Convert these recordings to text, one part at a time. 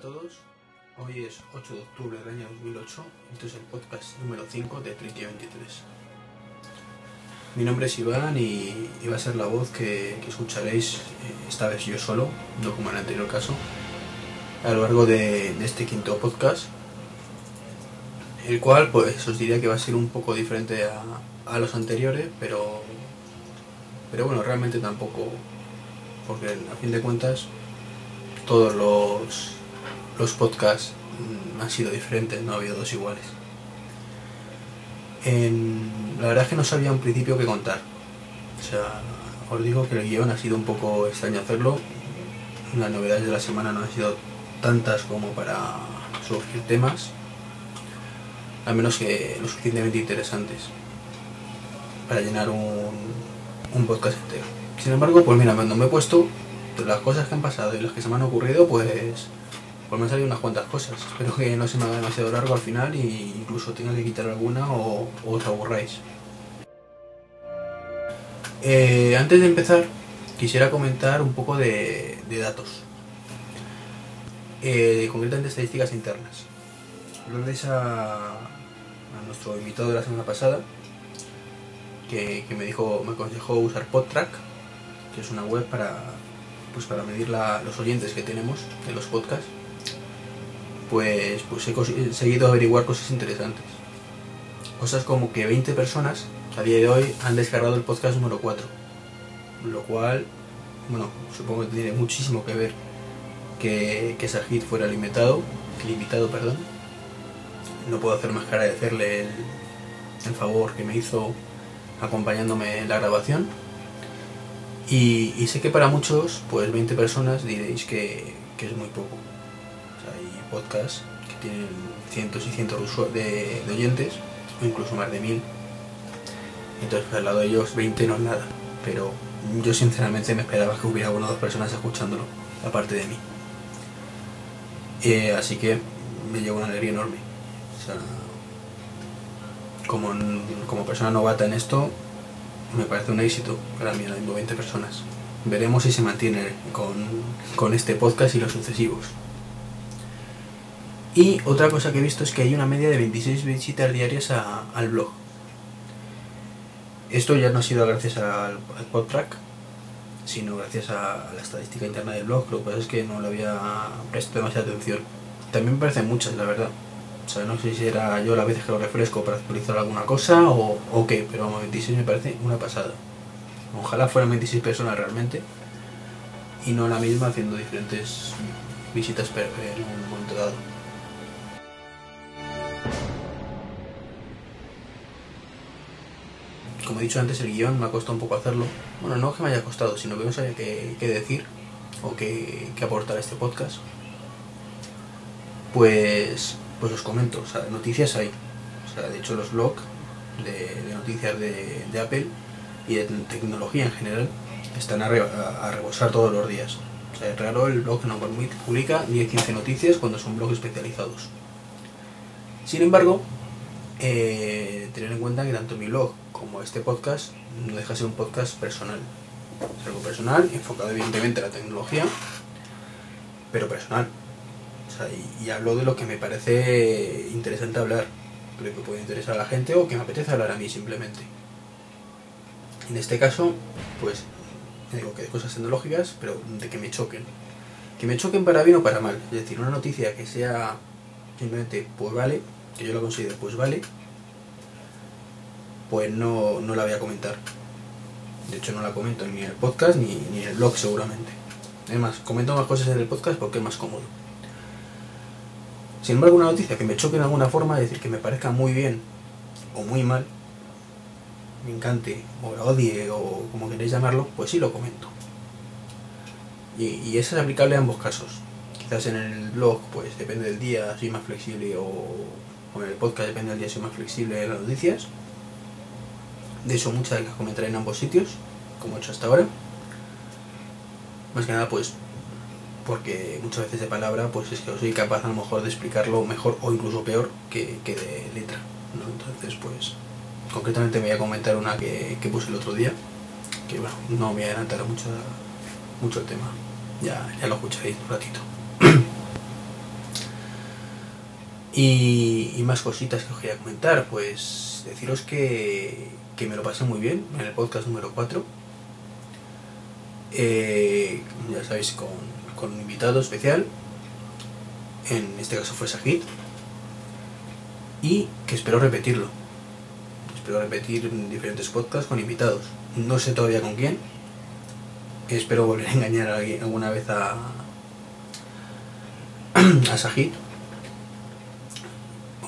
A todos, hoy es 8 de octubre del año 2008, esto es el podcast número 5 de Tricky 23. Mi nombre es Iván y, y va a ser la voz que, que escucharéis, eh, esta vez yo solo, no como en el anterior caso, a lo largo de, de este quinto podcast, el cual pues os diría que va a ser un poco diferente a, a los anteriores, pero, pero bueno, realmente tampoco, porque a fin de cuentas todos los, los podcasts mm, han sido diferentes, no ha habido dos iguales. La verdad es que no sabía en principio qué contar. O sea, os digo que el guion ha sido un poco extraño hacerlo. Las novedades de la semana no han sido tantas como para surgir temas. Al menos que lo suficientemente interesantes para llenar un, un podcast entero. Sin embargo, pues mira, cuando me he puesto las cosas que han pasado y las que se me han ocurrido, pues, pues me han salido unas cuantas cosas. Espero que no se me haga demasiado largo al final e incluso tenga que quitar alguna o, o os aburráis. Eh, antes de empezar, quisiera comentar un poco de, datos. Eh, concretamente estadísticas internas. Gracias a, a nuestro invitado de la semana pasada, que, me dijo, me aconsejó usar PodTrack, que es una web para, pues para medir los oyentes que tenemos en los podcasts, pues, pues he cos- he seguido averiguar cosas interesantes. Cosas como que 20 personas a día de hoy han descargado el podcast número 4, lo cual, bueno, supongo que tiene muchísimo que ver que, que esa hit fuera limitado, limitado, perdón. No puedo hacer más que agradecerle el, el favor que me hizo acompañándome en la grabación. Y, y sé que para muchos, pues 20 personas diréis que, que es muy poco. Hay podcasts que tienen cientos y cientos de oyentes, o incluso más de mil. Entonces, pues, al lado de ellos, 20 no es nada. Pero yo sinceramente me esperaba que hubiera una o dos personas escuchándolo, aparte de mí. Eh, así que me llevo una alegría enorme. O sea, como, como persona novata en esto, me parece un éxito mismo hay 20 personas. Veremos si se mantiene con, con este podcast y los sucesivos. Y otra cosa que he visto es que hay una media de 26 visitas diarias a- al blog. Esto ya no ha sido gracias al, al PodTrack, sino gracias a, la estadística interna del blog. Lo que pasa es que no le había prestado demasiada atención. También me parecen muchas, la verdad. O sea, no sé si era yo la vez que lo refresco para actualizar alguna cosa o, qué, pero vamos, 26 me parece una pasada. Ojalá fueran 26 personas realmente y no la misma haciendo diferentes visitas en un momento dado. Como he dicho antes, el guion me ha costado un poco hacerlo. Bueno, no que me haya costado, sino que no sabía qué, qué decir o qué, qué aportar a este podcast. Pues, pues os comento, o sea, noticias hay. O sea, de hecho los blogs de, noticias de, Apple y de tecnología en general están a, re- rebosar todos los días. O sea, es raro el blog que no publica 10-15 noticias cuando son blogs especializados. Sin embargo, eh, tener en cuenta que tanto mi blog como este podcast no deja de ser un podcast personal. Es algo personal, enfocado evidentemente a la tecnología, pero personal. Y hablo de lo que me parece interesante hablar, lo que puede interesar a la gente o que me apetece hablar a mí simplemente. En este caso, pues, digo que de cosas tecnológicas, pero de que me choquen. Que me choquen para bien o para mal. Es decir, una noticia que sea simplemente, pues vale, que yo la considero, pues vale, pues no, no la voy a comentar. De hecho, no la comento ni en el podcast ni, ni en el blog seguramente. Además, comento más cosas en el podcast porque es más cómodo. Sin embargo, una noticia que me choque de alguna forma, es decir, que me parezca muy bien o muy mal, me encante o la odie o como queréis llamarlo, pues sí lo comento. Y, y eso es aplicable a ambos casos. Quizás en el blog, pues depende del día, soy más flexible o, o en el podcast depende del día, soy más flexible en las noticias. De hecho, muchas de las comentaré en ambos sitios, como he hecho hasta ahora. Más que nada, pues porque muchas veces de palabra pues es que soy capaz a lo mejor de explicarlo mejor o incluso peor que, que de letra ¿no? entonces pues concretamente me voy a comentar una que, que puse el otro día que bueno no me voy a adelantar mucho mucho el tema ya, ya lo escucharéis un ratito Y, y más cositas que os quería comentar, pues deciros que, que me lo pasé muy bien en el podcast número 4. Eh, ya sabéis, con, con un invitado especial. En este caso fue Sajid. Y que espero repetirlo. Espero repetir en diferentes podcasts con invitados. No sé todavía con quién. Espero volver a engañar a alguien alguna vez a, a Sajid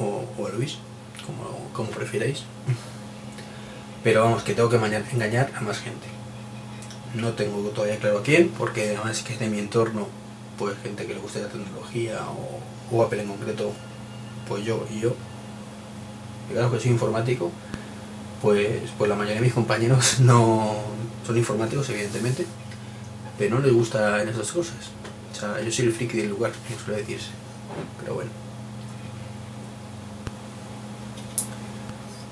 o, o a Luis, como, como prefiráis. Pero vamos, que tengo que engañar a más gente. No tengo todavía claro a quién, porque además es que de mi entorno, pues gente que le guste la tecnología o, Apple en concreto, pues yo y yo. Y claro que soy informático, pues, pues la mayoría de mis compañeros no son informáticos, evidentemente, pero no les gusta en esas cosas. O sea, yo soy el friki del lugar, como suele decirse. Pero bueno.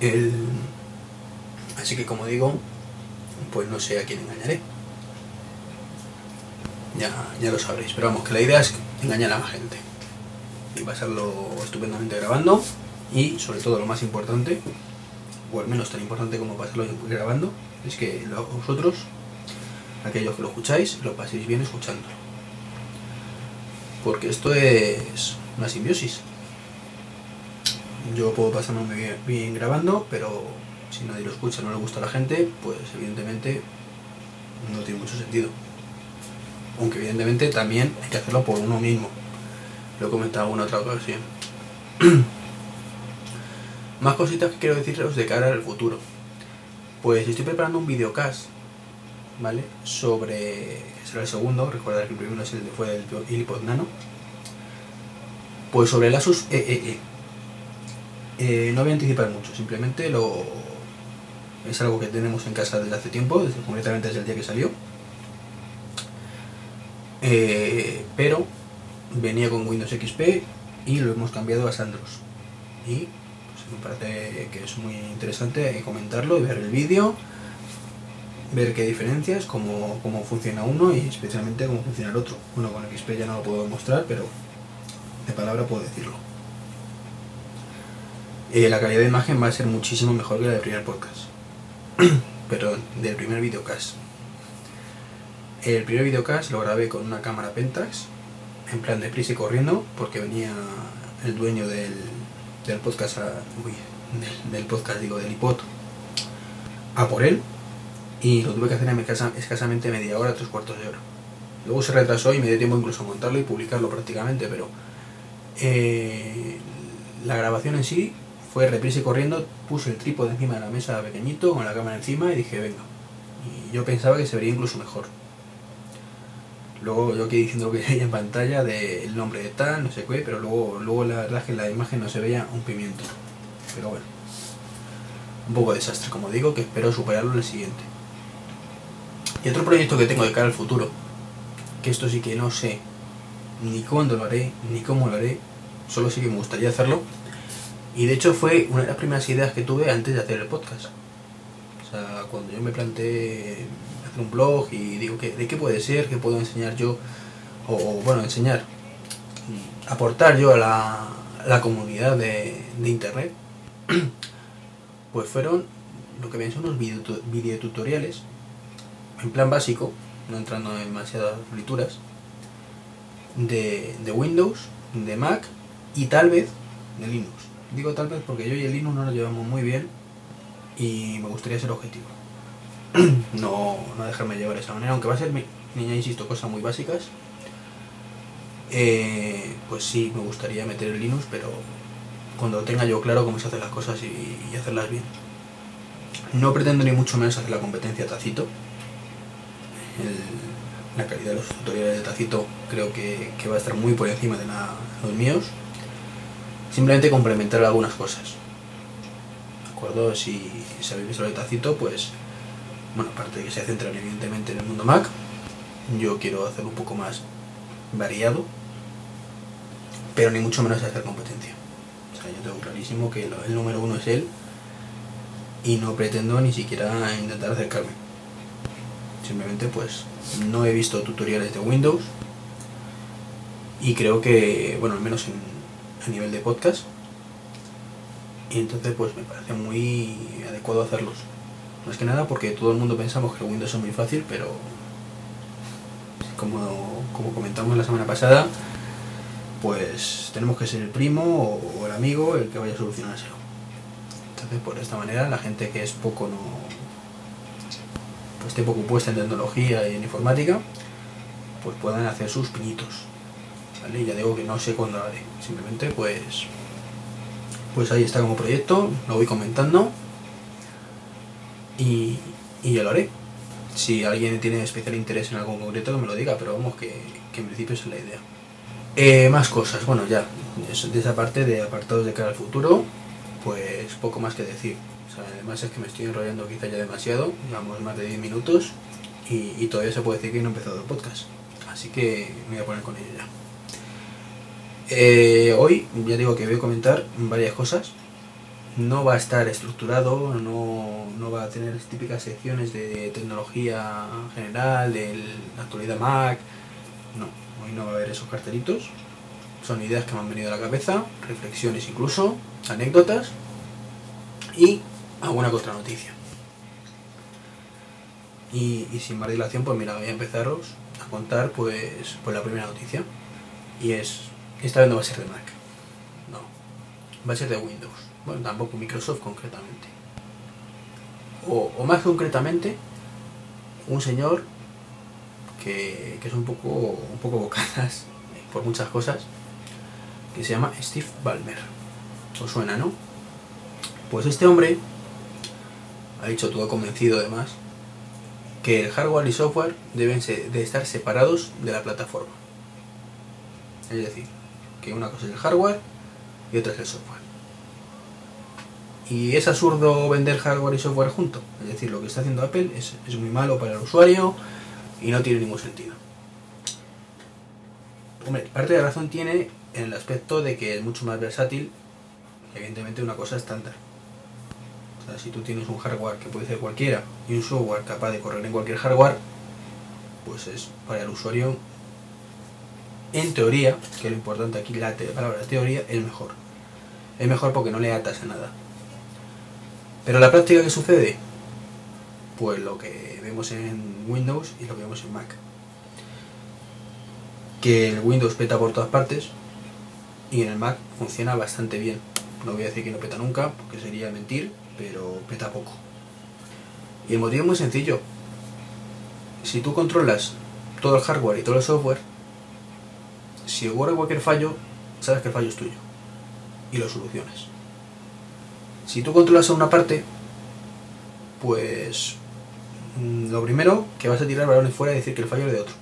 El... Así que como digo, pues no sé a quién engañaré. Ya, ya lo sabréis. Pero vamos, que la idea es engañar a la gente. Y pasarlo estupendamente grabando. Y sobre todo lo más importante, o al menos tan importante como pasarlo grabando, es que vosotros, aquellos que lo escucháis, lo paséis bien escuchando. Porque esto es una simbiosis. Yo puedo pasarme bien, bien grabando, pero si nadie lo escucha, no le gusta a la gente, pues evidentemente no tiene mucho sentido. Aunque evidentemente también hay que hacerlo por uno mismo. Lo he comentado en otra ocasión. Más cositas que quiero deciros de cara al futuro. Pues estoy preparando un videocast, ¿vale? Sobre. será el segundo, recordad que el primero es el de- fue el iPod Nano. Pues sobre el Asus EEE. Eh, no voy a anticipar mucho, simplemente lo. Es algo que tenemos en casa desde hace tiempo, desde, concretamente desde el día que salió. Eh, pero venía con Windows XP y lo hemos cambiado a Sandros. Y pues, me parece que es muy interesante comentarlo y ver el vídeo, ver qué diferencias, cómo, cómo funciona uno y especialmente cómo funciona el otro. Bueno, con XP ya no lo puedo mostrar, pero de palabra puedo decirlo. Eh, la calidad de imagen va a ser muchísimo mejor que la del primer podcast. Perdón, del primer videocast. El primer videocast lo grabé con una cámara Pentax, en plan de prisa y corriendo, porque venía el dueño del, del podcast, del, podcast, digo, del iPod, a por él, y lo tuve que hacer en escasa- escasamente media hora, tres cuartos de hora. Luego se retrasó y me dio tiempo incluso a montarlo y publicarlo prácticamente, pero eh, la grabación en sí fue reprisa y corriendo, puse el trípode encima de la mesa pequeñito, con la cámara encima y dije, venga. Y yo pensaba que se vería incluso mejor. Luego yo aquí diciendo lo que veía en pantalla del nombre de tal, no sé qué, pero luego, luego la verdad es que en la imagen no se veía un pimiento. Pero bueno. Un poco desastre, como digo, que espero superarlo en el siguiente. Y otro proyecto que tengo de cara al futuro, que esto sí que no sé ni cuándo lo haré, ni cómo lo haré, solo sí que me gustaría hacerlo. Y de hecho fue una de las primeras ideas que tuve antes de hacer el podcast. O sea, cuando yo me planteé hacer un blog y digo, que, ¿de qué puede ser? ¿Qué puedo enseñar yo? O, bueno, enseñar, aportar yo a la, la comunidad de, de internet. Pues fueron lo que ven son unos videotu- videotutoriales en plan básico, no entrando en demasiadas frituras, de, de Windows, de Mac y tal vez de Linux. Digo tal vez porque yo y el Linux no nos llevamos muy bien y me gustaría ser objetivo. no, no dejarme llevar de esa manera, aunque va a ser, mi- ya insisto, cosas muy básicas. Eh, pues sí, me gustaría meter el Linux, pero cuando tenga yo claro cómo se hacen las cosas y, hacerlas bien. No pretendo ni mucho menos hacer la competencia Tacito. La calidad de los tutoriales de Tacito creo que, que va a estar muy por encima de la- los míos. Simplemente complementar algunas cosas. ¿De acuerdo? Si, si habéis visto de Tacito, pues, bueno, aparte de que se centran evidentemente en el mundo Mac, yo quiero hacer un poco más variado, pero ni mucho menos hacer competencia. O sea, yo tengo clarísimo que el número uno es él y no pretendo ni siquiera intentar acercarme. Simplemente pues no he visto tutoriales de Windows y creo que, bueno, al menos en, a nivel de podcast. Y entonces pues me parece muy adecuado hacerlos. Más que nada porque todo el mundo pensamos que Windows es muy fácil, pero como, como comentamos la semana pasada, pues tenemos que ser el primo o, el amigo el que vaya a solucionárselo. Entonces, por esta manera, la gente que es poco no pues esté poco puesta en tecnología y en informática, pues puedan hacer sus pinitos. Ya digo que no sé cuándo lo haré. Simplemente pues pues ahí está como proyecto, lo voy comentando y, y ya lo haré. Si alguien tiene especial interés en algo concreto, que me lo diga, pero vamos, que, en principio es la idea. Eh, más cosas, bueno, ya, de esa parte de apartados de cara al futuro, pues poco más que decir. además es que me estoy enrollando quizá ya demasiado, llevamos más de 10 minutos y, todavía se puede decir que no he empezado el podcast. Así que me voy a poner con ello ya. Eh, hoy ya digo que voy a comentar varias cosas. No va a estar estructurado, no, no va a tener típicas secciones de tecnología general, de la actualidad Mac. No, hoy no va a haber esos cartelitos. Son ideas que me han venido a la cabeza, reflexiones incluso, anécdotas y alguna otra noticia. Y, sin más dilación, pues mira, voy a empezaros a contar pues, pues la primera noticia. Y es, esta vez no va a ser de Mac. No, va a ser de Windows. Bueno, tampoco Microsoft concretamente. O, más concretamente, un señor que, que, es un poco, un poco bocadas por muchas cosas, que se llama Steve Ballmer. ¿Os suena, no? Pues este hombre ha dicho todo convencido además que el hardware y software deben de estar separados de la plataforma. Es decir, que una cosa es el hardware y otra es el software. Y es absurdo vender hardware y software juntos. Es decir, lo que está haciendo Apple es, es muy malo para el usuario y no tiene ningún sentido. Hombre, parte de razón tiene en el aspecto de que es mucho más versátil, evidentemente una cosa estándar si tú tienes un hardware que puede ser cualquiera y un software capaz de correr en cualquier hardware, pues es para el usuario, en teoría, que lo importante aquí, la palabra teoría, el mejor. Es mejor porque no le atas a nada. Pero la práctica que sucede, pues lo que vemos en Windows y lo que vemos en Mac. Que el Windows peta por todas partes y en el Mac funciona bastante bien. No voy a decir que no peta nunca, porque sería mentir, pero peta poco. Y el motivo es muy sencillo. Si tú controlas todo el hardware y todo el software, si ocurre cualquier fallo, sabes que el fallo es tuyo y lo solucionas. Si tú controlas a una parte, pues mm, lo primero que vas a tirar balones fuera y decir que el fallo es de otro.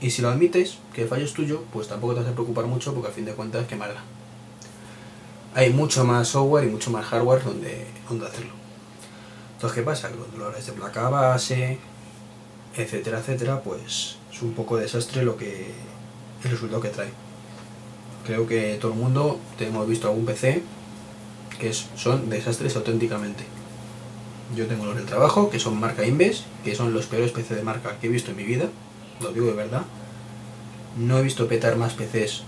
Y si lo admites, que el fallo es tuyo, pues tampoco te vas a preocupar mucho porque a fin de cuentas quemarla hay mucho más software y mucho más hardware donde, donde hacerlo. Entonces, ¿qué pasa? Controladores de placa base, etcétera, etcétera, pues es un poco desastre lo que el resultado que trae. Creo que todo el mundo hemos visto algún PC que son desastres auténticamente. Yo tengo los del trabajo, que son marca Inves, que son los peores PC de marca que he visto en mi vida, lo digo de verdad. No he visto petar más PCs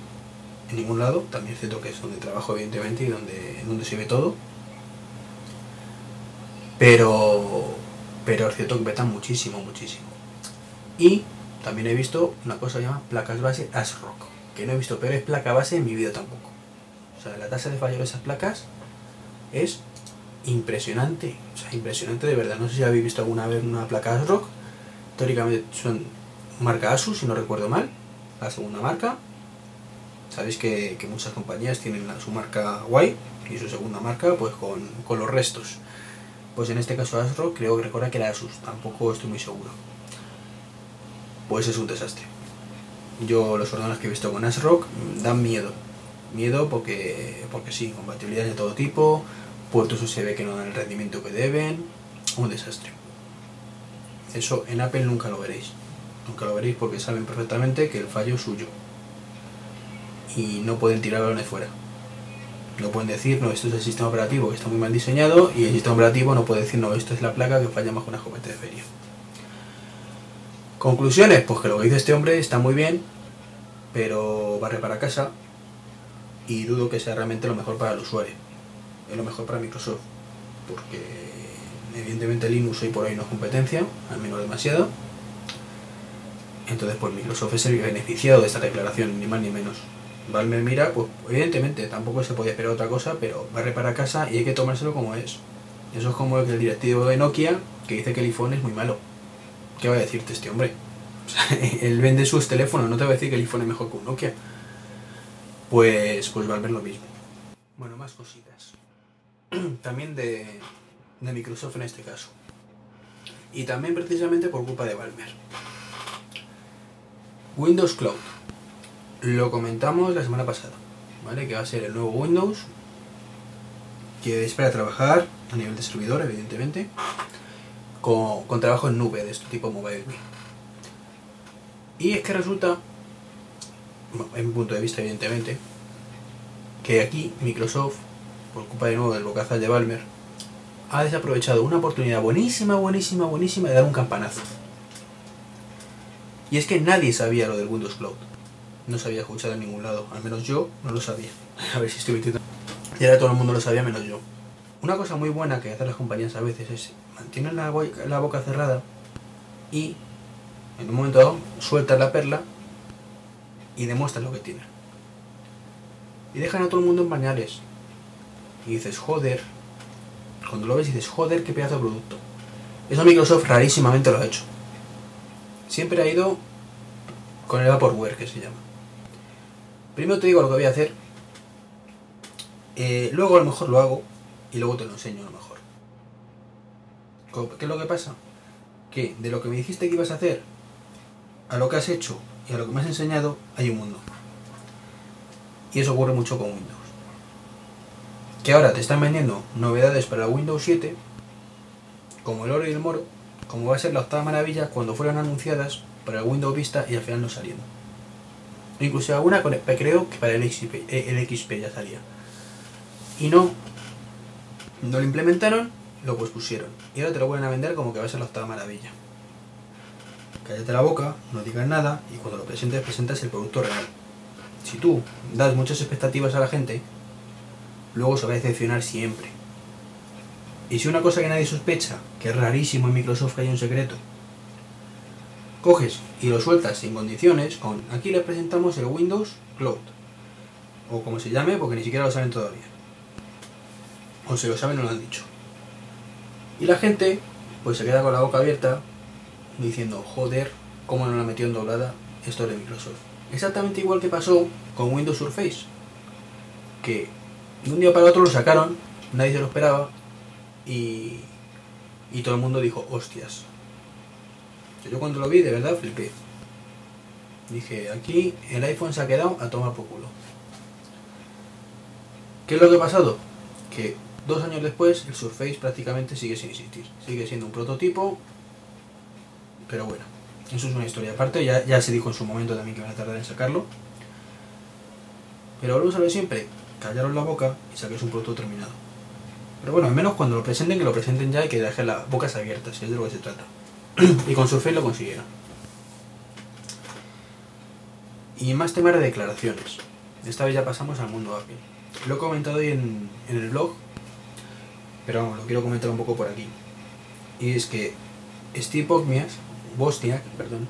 en ningún lado, también es cierto que es donde trabajo evidentemente y donde, donde se ve todo. Pero, pero es cierto que petan muchísimo, muchísimo. Y también he visto una cosa que se llama placas base ASRock, que no he visto peores placa base en mi vida tampoco. O sea, la tasa de fallo de esas placas es impresionante, o sea, impresionante de verdad. No sé si habéis visto alguna vez una placa ASRock. Teóricamente son marca Asus, si no recuerdo mal, la segunda marca, Sabéis que, muchas compañías tienen su marca guay y su segunda marca pues con, los restos. Pues en este caso ASRock creo que recuerda que era Asus, tampoco estoy muy seguro. Pues es un desastre. Yo los ordenadores que he visto con ASRock dan miedo. Miedo porque, porque sí, compatibilidad de todo tipo, puertos USB que no dan el rendimiento que deben, un desastre. Eso en Apple nunca lo veréis. Nunca lo veréis porque saben perfectamente que el fallo es suyo y no pueden tirar balones fuera. No pueden decir, no, esto es el sistema operativo que está muy mal diseñado y el sistema operativo no puede decir, no, esto es la placa que falla más que una jovete de feria. Conclusiones, pues que lo que dice este hombre está muy bien, pero barre para casa y dudo que sea realmente lo mejor para el usuario. Es lo mejor para Microsoft, porque evidentemente Linux hoy por hoy no es competencia, al menos demasiado. Entonces, pues Microsoft es el beneficiado de esta declaración, ni más ni menos. Valve mira, pues evidentemente tampoco se podía esperar otra cosa, pero barre para casa y hay que tomárselo como es. Eso es como el directivo de Nokia que dice que el iPhone es muy malo. ¿Qué va a decirte este hombre? él vende sus teléfonos, no te va a decir que el iPhone es mejor que un Nokia. Pues, pues Valve lo mismo. Bueno, más cositas. También de, de Microsoft en este caso. Y también precisamente por culpa de Valve. Windows Cloud. Lo comentamos la semana pasada, ¿vale? Que va a ser el nuevo Windows que es para trabajar a nivel de servidor, evidentemente, con, con trabajo en nube de este tipo mobile. Y es que resulta, en mi punto de vista, evidentemente, que aquí Microsoft, por culpa de nuevo del bocazal de Balmer, ha desaprovechado una oportunidad buenísima, buenísima, buenísima de dar un campanazo. Y es que nadie sabía lo del Windows Cloud. No se había escuchado en ningún lado. Al menos yo no lo sabía. A ver si estoy mintiendo. Y ahora todo el mundo lo sabía menos yo. Una cosa muy buena que hacen las compañías a veces es mantienen la, boca cerrada y en un momento dado sueltan la perla y demuestran lo que tienen. Y dejan a todo el mundo en bañales. Y dices, joder. Cuando lo ves dices, joder, qué pedazo de producto. Eso Microsoft rarísimamente lo ha hecho siempre ha ido con el Vaporware, que se llama. Primero te digo lo que voy a hacer, eh, luego a lo mejor lo hago y luego te lo enseño a lo mejor. ¿Qué es lo que pasa? Que de lo que me dijiste que ibas a hacer a lo que has hecho y a lo que me has enseñado hay un mundo. Y eso ocurre mucho con Windows. Que ahora te están vendiendo novedades para Windows 7, como el oro y el moro, como va a ser la octava maravilla cuando fueron anunciadas para el Windows Vista y al final no salieron. Incluso alguna creo que para el XP, eh, el XP ya salía. Y no, no lo implementaron, lo pusieron. Y ahora te lo vuelven a vender como que va a ser la octava maravilla. Cállate la boca, no digas nada y cuando lo presentes, presentas el producto real. Si tú das muchas expectativas a la gente, luego se va a decepcionar siempre. Y si una cosa que nadie sospecha, que es rarísimo en Microsoft que haya un secreto, coges y lo sueltas sin condiciones con aquí le presentamos el Windows Cloud o como se llame porque ni siquiera lo saben todavía o si lo saben no lo han dicho y la gente pues se queda con la boca abierta diciendo joder cómo no la metió en doblada esto de Microsoft exactamente igual que pasó con Windows Surface que de un día para otro lo sacaron nadie se lo esperaba y, y todo el mundo dijo, hostias. Yo cuando lo vi, de verdad, flipé. Dije, aquí el iPhone se ha quedado a tomar por culo. ¿Qué es lo que ha pasado? Que dos años después el Surface prácticamente sigue sin existir. Sigue siendo un prototipo, pero bueno, eso es una historia aparte. Ya, ya se dijo en su momento también que van a tardar en sacarlo. Pero volvemos a ver siempre, callaron la boca y saquéis un producto terminado. Pero bueno, al menos cuando lo presenten, que lo presenten ya y que dejen las bocas abiertas, si es de lo que se trata. y con Surface lo consiguieron. Y más temas de declaraciones. Esta vez ya pasamos al mundo Apple. Lo he comentado hoy en, el blog, pero vamos, lo quiero comentar un poco por aquí. Y es que Steve Bosniak, perdón,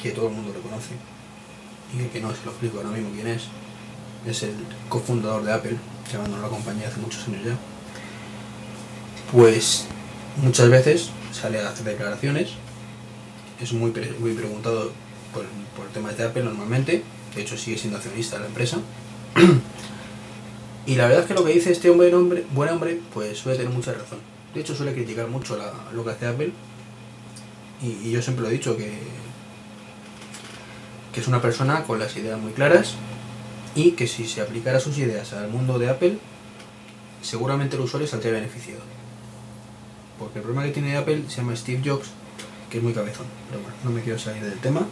que todo el mundo lo conoce, y el que no se lo explico ahora mismo quién es, es el cofundador de Apple, que abandonó la compañía hace muchos años ya, pues muchas veces sale a hacer declaraciones, es muy, muy preguntado por, por temas de Apple normalmente, de hecho sigue siendo accionista de la empresa, y la verdad es que lo que dice este hombre, hombre buen hombre, pues suele tener mucha razón. De hecho suele criticar mucho lo que hace Apple, y, y yo siempre lo he dicho que, que es una persona con las ideas muy claras y que si se aplicara sus ideas al mundo de Apple, seguramente el usuario saldría beneficiado. Porque el problema que tiene Apple se llama Steve Jobs, que es muy cabezón. Pero bueno, no me quiero salir del tema.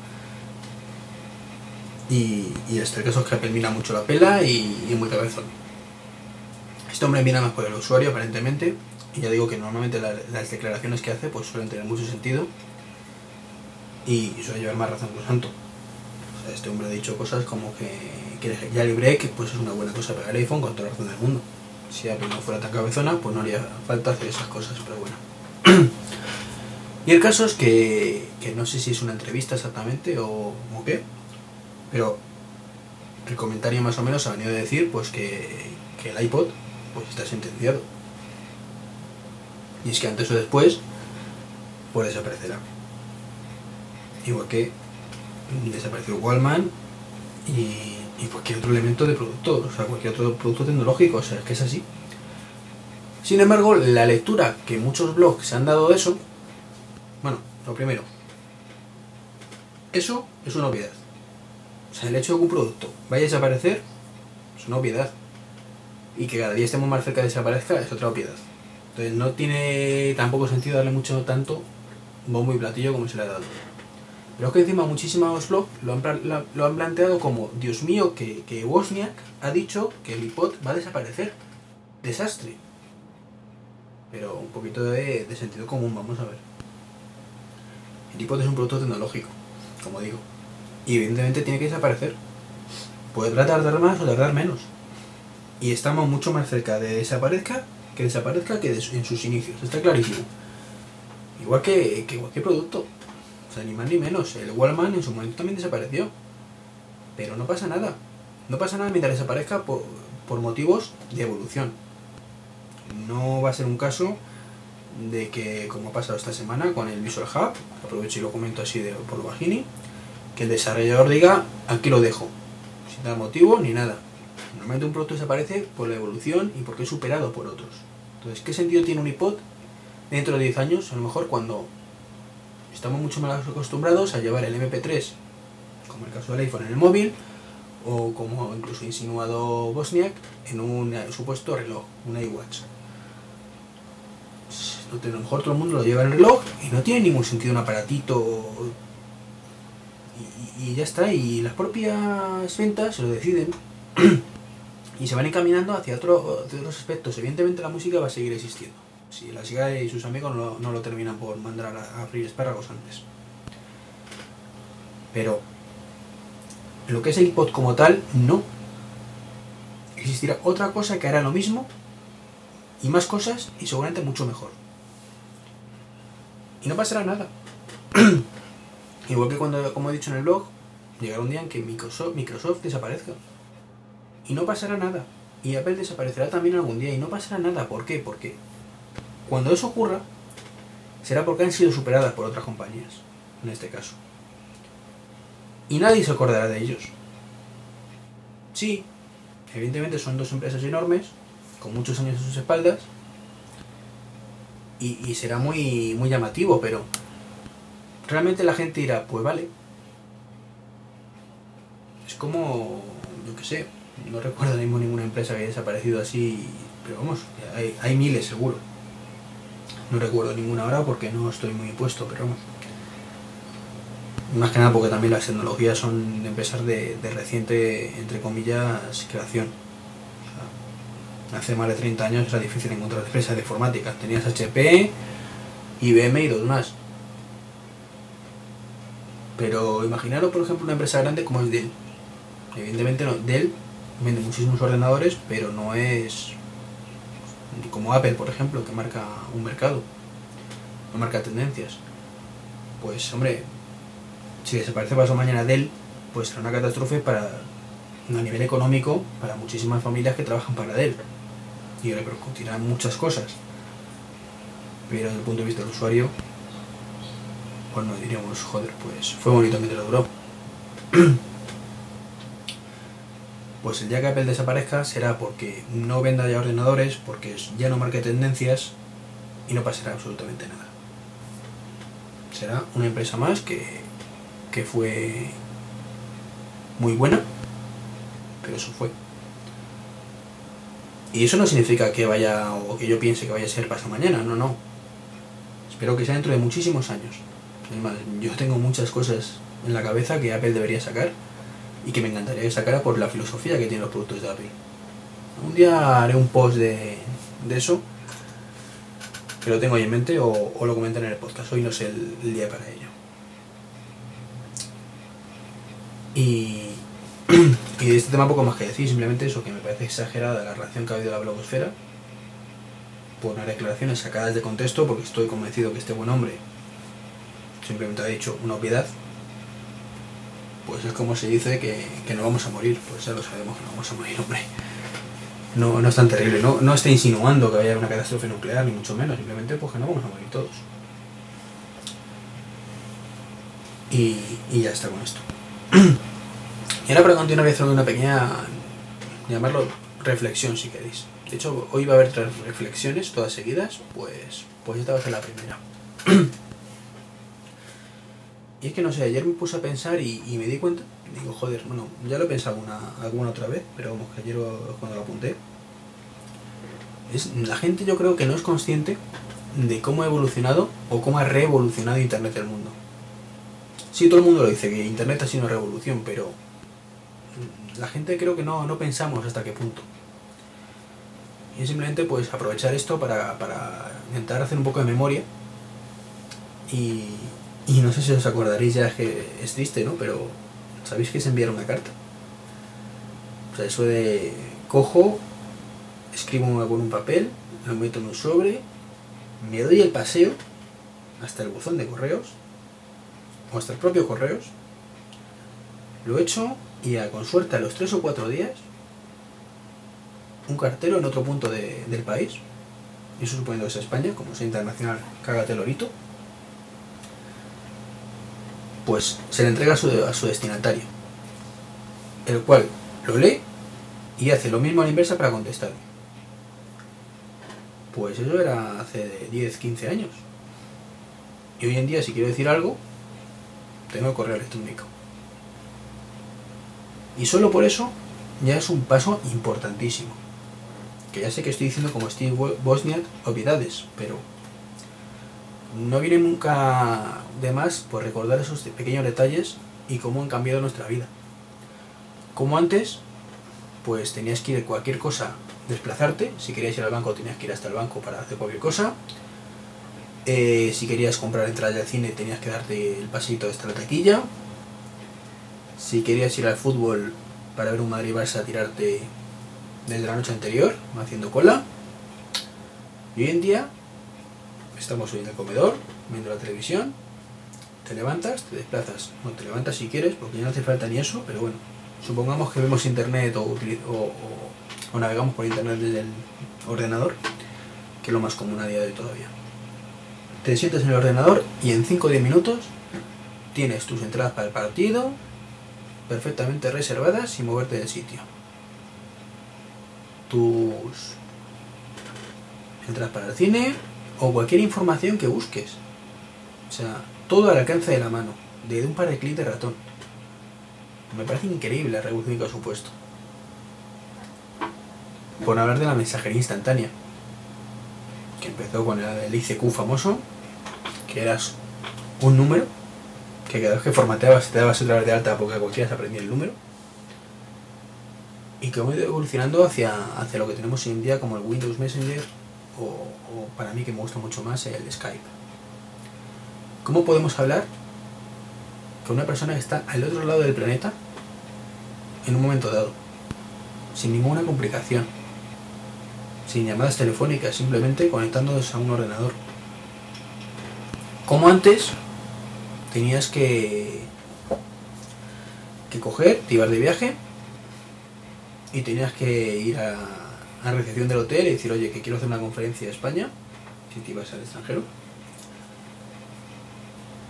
Y, y este caso es que Apple mira mucho la pela y, es muy cabezón. Este hombre mira más por el usuario aparentemente. Y ya digo que normalmente las declaraciones que hace pues suelen tener mucho sentido. Y suele llevar más razón que santo. O sea, este hombre ha dicho cosas como que, que Jailbreak pues es una buena cosa para el iPhone con toda la razón del mundo. Si Apple no fuera tan cabezona, pues no haría falta hacer esas cosas, pero bueno. y el caso es que, que no sé si es una entrevista exactamente o, o qué, pero el comentario más o menos ha venido a decir pues que, que el iPod pues está sentenciado. Y es que antes o después pues desaparecerá. Igual que desapareció Wallman y, y cualquier otro elemento de producto, o sea, cualquier otro producto tecnológico, o sea, es que es así. Sin embargo, la lectura que muchos blogs se han dado de eso, bueno, lo primero, eso es una obviedad. O sea, el hecho de que un producto vaya a desaparecer es una obviedad. Y que cada día estemos más cerca de desaparezca es otra obviedad. Entonces no tiene tampoco sentido darle mucho tanto bombo y platillo como se le ha dado. Pero es que encima muchísimos blogs lo han, lo han planteado como, Dios mío, que, que Wozniak ha dicho que el iPod va a desaparecer. Desastre. Pero un poquito de, de sentido común, vamos a ver. El iPod es un producto tecnológico, como digo. Y evidentemente tiene que desaparecer. Podrá tardar más o tardar menos. Y estamos mucho más cerca de desaparezca que desaparezca que en sus inicios. Está clarísimo. Igual que, que cualquier producto. O sea, ni más ni menos. El Wallman en su momento también desapareció. Pero no pasa nada. No pasa nada mientras desaparezca por, por motivos de evolución. No va a ser un caso de que, como ha pasado esta semana con el Visual Hub, aprovecho y lo comento así de, por lo bajini, que el desarrollador diga, aquí lo dejo, sin dar motivo ni nada. Normalmente un producto desaparece por la evolución y porque es superado por otros. Entonces, ¿qué sentido tiene un iPod dentro de 10 años? A lo mejor cuando estamos mucho más acostumbrados a llevar el MP3, como el caso del iPhone en el móvil, o como incluso insinuado Bosniak, en un supuesto reloj, un iWatch. A lo mejor todo el mundo lo lleva en el reloj y no tiene ningún sentido un aparatito y ya está, y las propias ventas se lo deciden y se van encaminando hacia otro, otros aspectos. Evidentemente la música va a seguir existiendo. Si la SIGA y sus amigos no, no lo terminan por mandar a, a freír espárragos antes. Pero lo que es el iPod como tal, no. Existirá otra cosa que hará lo mismo y más cosas y seguramente mucho mejor. Y no pasará nada. Igual que cuando, como he dicho en el blog, llegará un día en que Microsoft, Microsoft desaparezca. Y no pasará nada. Y Apple desaparecerá también algún día y no pasará nada. ¿Por qué? Porque cuando eso ocurra, será porque han sido superadas por otras compañías, en este caso. Y nadie se acordará de ellos. Sí, evidentemente son dos empresas enormes, con muchos años a sus espaldas, y, y será muy, muy llamativo, pero realmente la gente dirá, pues vale. Es como, yo qué sé, no recuerdo mismo ninguna empresa que haya desaparecido así, pero vamos, hay, hay miles seguro. No recuerdo ninguna ahora porque no estoy muy puesto, pero vamos. Más que nada porque también las tecnologías son empresas de, de reciente, entre comillas, creación. Hace más de 30 años era difícil encontrar empresas de informática. Tenías HP, IBM y dos más. Pero imaginaros, por ejemplo, una empresa grande como es Dell. Evidentemente no, Dell vende muchísimos ordenadores, pero no es como Apple, por ejemplo, que marca un mercado, no marca tendencias. Pues hombre, si desaparece pasado mañana Dell, pues será una catástrofe para a nivel económico para muchísimas familias que trabajan para Dell y repercutirán muchas cosas. Pero desde el punto de vista del usuario, pues no diríamos, joder, pues fue bonito mientras duró. Pues el día que Apple desaparezca será porque no venda ya ordenadores, porque ya no marque tendencias y no pasará absolutamente nada. Será una empresa más que, que fue muy buena, pero eso fue. Y eso no significa que vaya o que yo piense que vaya a ser pasado mañana, no, no. Espero que sea dentro de muchísimos años. Además, yo tengo muchas cosas en la cabeza que Apple debería sacar y que me encantaría que sacara por la filosofía que tienen los productos de Apple. Un día haré un post de, de eso, que lo tengo ahí en mente, o, lo comentaré en el podcast. Hoy no es el, día para ello. Y, y de este tema poco más que decir, simplemente eso, que me parece exagerada la relación que ha habido de la blogosfera, por unas declaraciones sacadas de contexto, porque estoy convencido que este buen hombre simplemente ha dicho una obviedad, pues es como se dice que, que no vamos a morir, pues ya lo sabemos que no vamos a morir, hombre. No, no es tan terrible, no, no está insinuando que vaya a haber una catástrofe nuclear, ni mucho menos, simplemente pues que no vamos a morir todos. Y, y ya está con esto. y ahora para continuar voy a una pequeña, llamarlo reflexión si queréis. De hecho, hoy va a haber tres reflexiones, todas seguidas, pues, pues esta va a ser la primera. y es que no sé, ayer me puse a pensar y, me di cuenta, digo, joder, bueno, ya lo he pensado una, alguna otra vez, pero vamos, que ayer cuando lo apunté, es, la gente yo creo que no es consciente de cómo ha evolucionado o cómo ha revolucionado Internet el mundo. Sí, todo el mundo lo dice, que Internet ha sido una revolución, pero la gente creo que no, no pensamos hasta qué punto. Y simplemente pues aprovechar esto para, para intentar hacer un poco de memoria. Y, y no sé si os acordaréis ya, que es triste, ¿no? Pero ¿sabéis que es enviar una carta? O sea, eso de cojo, escribo con un papel, lo meto en un sobre, me doy el paseo hasta el buzón de correos, o hasta el propio correos, lo echo y a, con suerte a los tres o cuatro días, un cartero en otro punto de- del país, y eso suponiendo que es España, como sea internacional, cágate lorito, pues se le entrega a su, destinatario, el cual lo lee y hace lo mismo a la inversa para contestar. Pues eso era hace 10, 15 años. Y hoy en día si quiero decir algo, tengo el correo electrónico. Y solo por eso ya es un paso importantísimo. Que ya sé que estoy diciendo como Steve Wo- Wozniak obviedades, pero no viene nunca de más por recordar esos pequeños detalles y cómo han cambiado nuestra vida. Como antes, pues tenías que ir a cualquier cosa, desplazarte, si querías ir al banco tenías que ir hasta el banco para hacer cualquier cosa, Eh, si querías comprar entradas al cine tenías que darte el pasito hasta la taquilla, si querías ir al fútbol para ver un Madrid-Barça tirarte desde la noche anterior, haciendo cola, y hoy en día estamos hoy en el comedor, viendo la televisión, te levantas, te desplazas. No te levantas si quieres, porque ya no hace falta ni eso, pero bueno, supongamos que vemos internet o, o, o- o navegamos por internet desde el ordenador, que es lo más común a día de hoy todavía. Te sientes en el ordenador y en 5 o 10 minutos tienes tus entradas para el partido perfectamente reservadas sin moverte del sitio. Tus entradas para el cine o cualquier información que busques. O sea, todo al alcance de la mano, de un par de clics de ratón. Me parece increíble la revolución que ha supuesto. Por hablar de la mensajería instantánea, que empezó con el, ICQ famoso, que eras un número, que cada vez que formateabas te dabas otra vez de alta porque cualquiera se aprendía el número. Y que ha ido evolucionando hacia, hacia lo que tenemos hoy en día como el Windows Messenger o, para mí que me gusta mucho más el Skype. ¿Cómo podemos hablar con una persona que está al otro lado del planeta en un momento dado? Sin ninguna complicación. Sin llamadas telefónicas, simplemente conectándonos a un ordenador. Como antes, tenías que, que coger, te ibas de viaje y tenías que ir a, a recepción del hotel y decir, oye, que quiero hacer una conferencia de España, si te ibas al extranjero,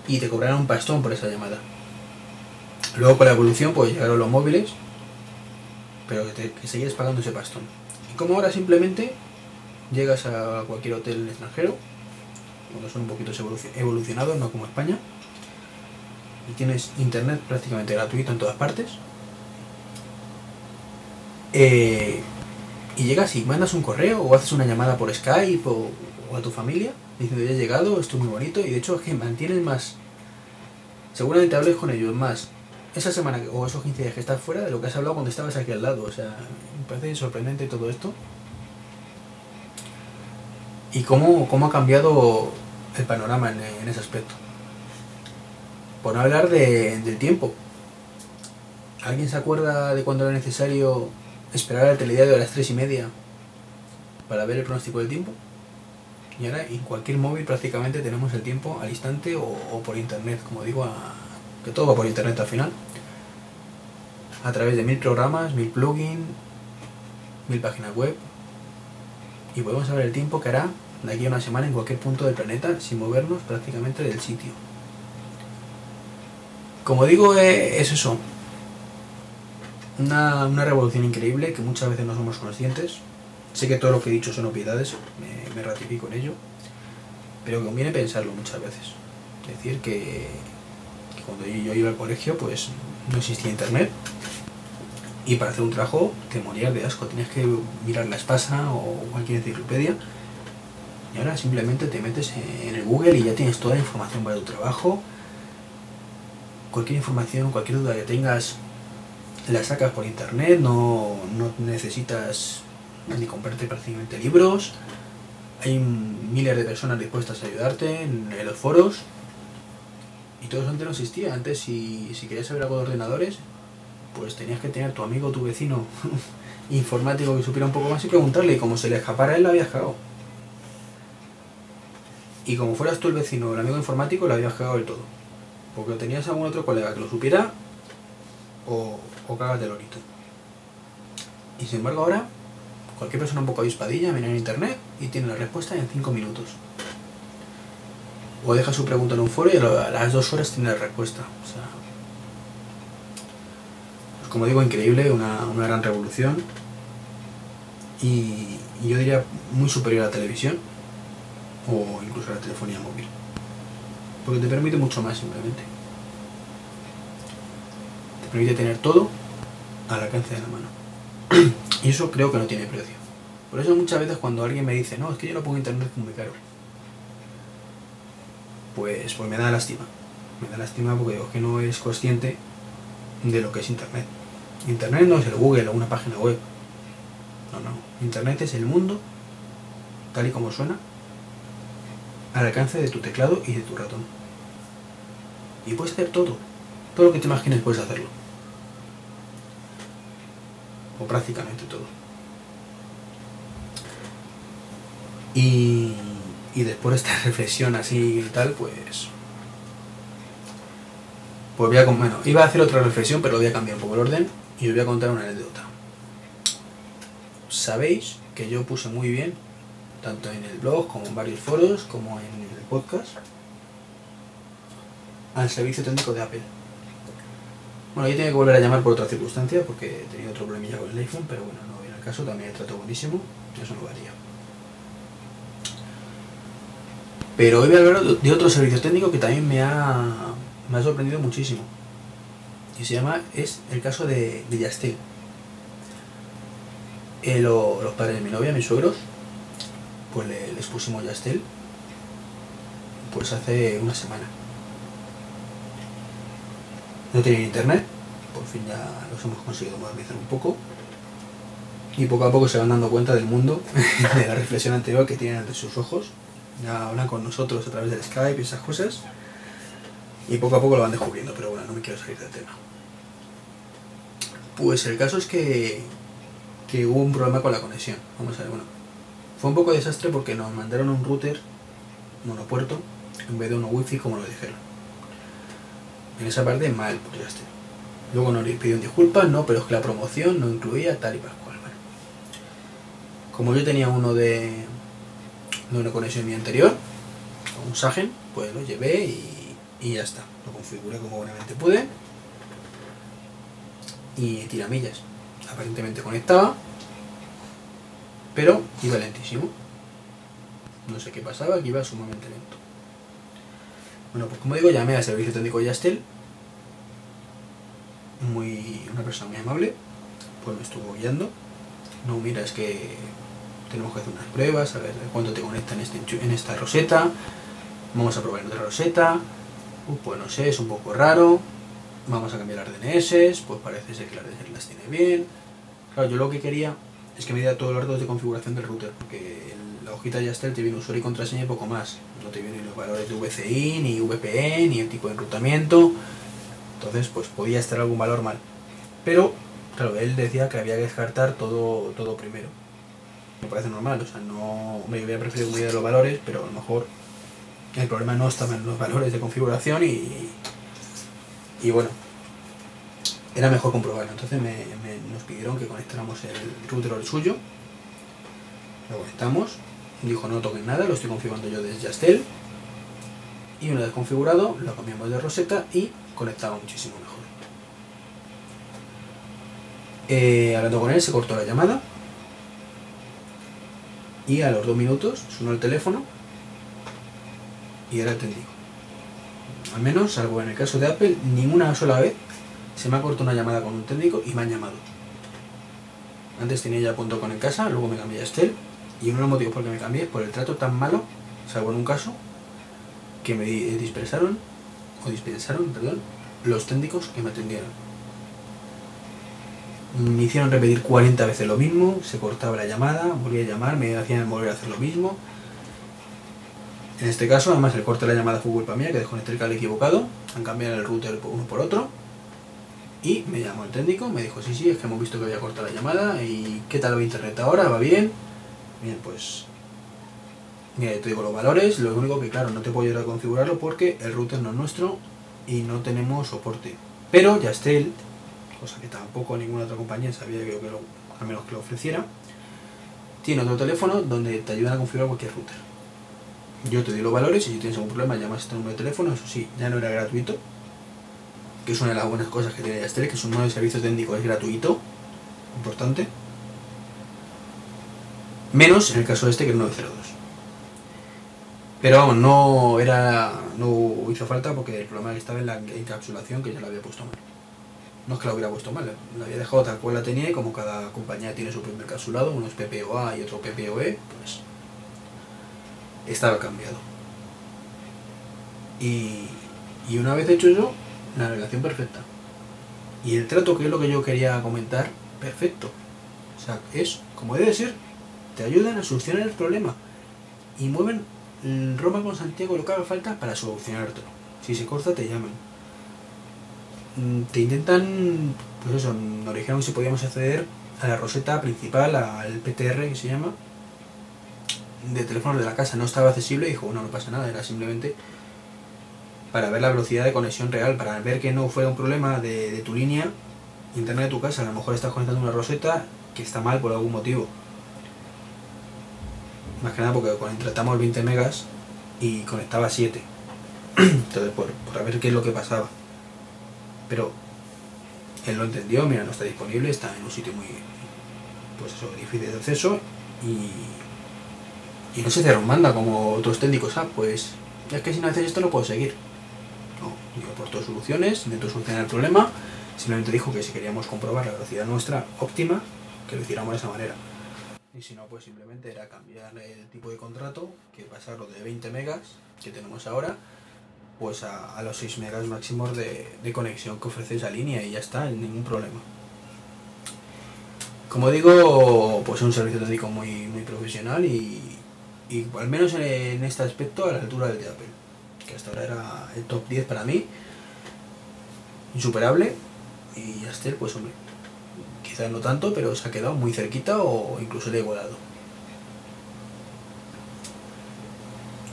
y te cobraron un pastón por esa llamada. Luego con la evolución pues llegaron los móviles, pero que, te, que pagando ese pastón. Y como ahora simplemente llegas a cualquier hotel en el extranjero, cuando son un poquito evoluci- evolucionados, no como España, y tienes internet prácticamente gratuito en todas partes, eh, y llegas y mandas un correo o haces una llamada por Skype o, a tu familia diciendo ya he llegado, esto es muy bonito y de hecho es que mantienes más, seguramente hables con ellos más esa semana o esos 15 días que estás fuera de lo que has hablado cuando estabas aquí al lado, o sea, me parece sorprendente todo esto y cómo, cómo ha cambiado el panorama en, en ese aspecto. Por no hablar de- del tiempo. ¿Alguien se acuerda de cuando era necesario esperar al telediario a las tres y media para ver el pronóstico del tiempo? Y ahora en cualquier móvil prácticamente tenemos el tiempo al instante o, o por internet, como digo, a- que todo va por internet al final. A través de mil programas, mil plugins, mil páginas web. Y podemos saber el tiempo que hará de aquí a una semana en cualquier punto del planeta sin movernos prácticamente del sitio. Como digo, eh, es eso. Una, una revolución increíble que muchas veces no somos conscientes. Sé que todo lo que he dicho son obviedades, me, ratifico en ello. Pero conviene pensarlo muchas veces. Decir que, que cuando yo, yo iba al colegio, pues no existía internet. Y para hacer un trabajo te morías de asco. Tenías que mirar la espasa o cualquier enciclopedia. Y ahora simplemente te metes en el Google y ya tienes toda la información para tu trabajo. Cualquier información, cualquier duda que tengas, la sacas por internet. No, no necesitas ni comprarte prácticamente libros. Hay miles de personas dispuestas a ayudarte en, los foros. Y todo eso antes no existía. Antes, si, si querías saber algo de ordenadores, pues tenías que tener tu amigo, tu vecino informático que supiera un poco más y preguntarle. Y como se le escapara él, la habías cagado. Y como fueras tú el vecino o el amigo informático, la habías cagado del todo. Porque tenías algún otro colega que lo supiera o, o cagas de lorito. Y sin embargo ahora, cualquier persona un poco avispadilla viene en internet y tiene la respuesta en 5 minutos. O deja su pregunta en un foro y a las dos horas tiene la respuesta. O sea, pues como digo, increíble, una, una gran revolución. Y yo diría muy superior a la televisión o incluso a la telefonía móvil. Porque te permite mucho más simplemente. Te permite tener todo al alcance de la mano. y eso creo que no tiene precio. Por eso muchas veces cuando alguien me dice, no, es que yo no pongo internet muy caro. Pues, pues me da lástima. Me da lástima porque digo que no es consciente de lo que es internet. Internet no es el Google o una página web. No, no. Internet es el mundo, tal y como suena, al alcance de tu teclado y de tu ratón. Y puedes hacer todo. Todo lo que te imagines puedes hacerlo. O prácticamente todo. Y, y después de esta reflexión así y tal, pues... Pues voy a... Bueno, iba a hacer otra reflexión, pero voy a cambiar un poco el orden y os voy a contar una anécdota. Sabéis que yo puse muy bien, tanto en el blog como en varios foros, como en el podcast, al servicio técnico de Apple. Bueno, yo tengo que volver a llamar por otra circunstancia porque he tenido otro problemilla con el iPhone, pero bueno, no viene al caso, también el trato buenísimo, eso no varía. Pero hoy voy a hablar de otro servicio técnico que también me ha, me ha sorprendido muchísimo. Y se llama, es el caso de, Yastel. Eh, lo- los padres de mi novia, mis suegros, pues le- les pusimos Yastel pues hace una semana. No tenían internet, por fin ya los hemos conseguido modernizar un poco. Y poco a poco se van dando cuenta del mundo, de la reflexión anterior que tienen ante sus ojos. Ya hablan con nosotros a través del Skype y esas cosas. Y poco a poco lo van descubriendo, pero bueno, no me quiero salir del tema. Pues el caso es que, que hubo un problema con la conexión. Vamos a ver, bueno. Fue un poco desastre porque nos mandaron un router monopuerto en vez de uno wifi como lo dijeron. En esa parte mal, pues ya está. Luego nos pidieron disculpas, no, pero es que la promoción no incluía tal y pascual. Bueno. Como yo tenía uno de, de una conexión mi anterior, un Sagen, pues lo llevé y, y ya está. Lo configuré como buenamente pude. Y tiramillas. Aparentemente conectaba, pero iba lentísimo. No sé qué pasaba, que iba sumamente lento. Bueno, pues como digo, llamé al servicio técnico de Yastel. Muy, una persona muy amable, pues me estuvo guiando. No, mira, es que tenemos que hacer unas pruebas, a ver cuánto te conecta en, este, en esta roseta. Vamos a probar en otra roseta. Uh, pues no sé, es un poco raro. Vamos a cambiar las DNS, pues parece ser que las DNS las tiene bien. Claro, yo lo que quería es que me diera todos los datos de configuración del router, porque el- la hojita Yastel te viene usuario y contraseña y poco más. No te vienen los valores de VCI, ni VPN, ni el tipo de enrutamiento. Entonces, pues podía estar algún valor mal. Pero, claro, él decía que había que descartar todo, todo primero. Me parece normal, o sea, no me hubiera preferido de los valores, pero a lo mejor el problema no estaba en los valores de configuración y, y bueno, era mejor comprobarlo. Entonces me, nos pidieron que conectáramos el router al suyo. Lo conectamos. Dijo no toquen nada, lo estoy configurando yo desde Yastel. Y una vez configurado, lo cambiamos de roseta y conectaba muchísimo mejor. Eh, hablando con él, se cortó la llamada. Y a los dos minutos sonó el teléfono y era el técnico. Al menos, salvo en el caso de Apple, ninguna sola vez se me ha cortado una llamada con un técnico y me han llamado. Antes tenía ya punto con en casa, luego me cambié a Estel y uno de los motivos por que me cambié es por el trato tan malo, salvo en un caso, que me di- dispersaron, o dispensaron, perdón, los técnicos que me atendieron. Me hicieron repetir 40 veces lo mismo, se cortaba la llamada, volvía a llamar, me hacían volver a hacer lo mismo. En este caso, además, el corte de la llamada fue culpa mía, que desconecté el cable equivocado, han cambiado el router uno por otro. Y me llamó el técnico, me dijo, sí, sí, es que hemos visto que había cortado la llamada y ¿qué tal va internet ahora? ¿Va bien? Bien, pues... Mira, te digo los valores, lo único que claro, no te puedo ayudar a configurarlo porque el router no es nuestro y no tenemos soporte. Pero Yastel, cosa que tampoco ninguna otra compañía sabía que, que lo, al menos que lo ofreciera, tiene otro teléfono donde te ayudan a configurar cualquier router. Yo te doy los valores y si tienes algún problema llamas este número de teléfono, eso sí, ya no era gratuito, que es una de las buenas cosas que tiene Yastel, que su nuevo servicio técnico es gratuito, importante. Menos en el caso este que es 902. Pero vamos, no era. no hizo falta porque el problema estaba en la encapsulación que ya la había puesto mal. No es que la hubiera puesto mal, la había dejado tal cual la tenía y como cada compañía tiene su primer encapsulado, uno es PPOA y otro PPOE, pues estaba cambiado. Y, y una vez hecho eso, la navegación perfecta. Y el trato, que es lo que yo quería comentar, perfecto. O sea, es como debe ser, te ayudan a solucionar el problema y mueven Roma con Santiago lo que haga falta para solucionártelo. Si se corta, te llaman. Mm, Te intentan, pues eso, nos dijeron si podíamos acceder a la roseta principal, al PTR que se llama, de teléfonos de la casa. No estaba accesible y dijo, bueno, no pasa nada, era simplemente para ver la velocidad de conexión real, para ver que no fuera un problema de, tu línea internet de tu casa. A lo mejor estás conectando una roseta que está mal por algún motivo. Más que nada porque contratamos 20 megas y conectaba 7. Entonces, por, por ver qué es lo que pasaba. Pero él lo entendió, mira, no está disponible, está en un sitio muy, pues eso, difícil de acceso y, y no se un manda como otros técnicos. Ah, pues es que si no haces esto no puedo seguir. No, yo aportó soluciones, intentó solucionar el problema, simplemente dijo que si queríamos comprobar la velocidad nuestra óptima, que lo hiciéramos de esa manera. Y si no, pues simplemente era cambiar el tipo de contrato, que pasarlo de 20 megas que tenemos ahora, pues a, los 6 megas máximos de, conexión que ofrece esa línea y ya está, ningún problema. Como digo, pues es un servicio técnico muy, muy profesional y, al menos en, este aspecto a la altura del de Apple, que hasta ahora era el top 10 para mí, insuperable, y Yastel, pues hombre, no tanto, pero se ha quedado muy cerquita o incluso le ha igualado.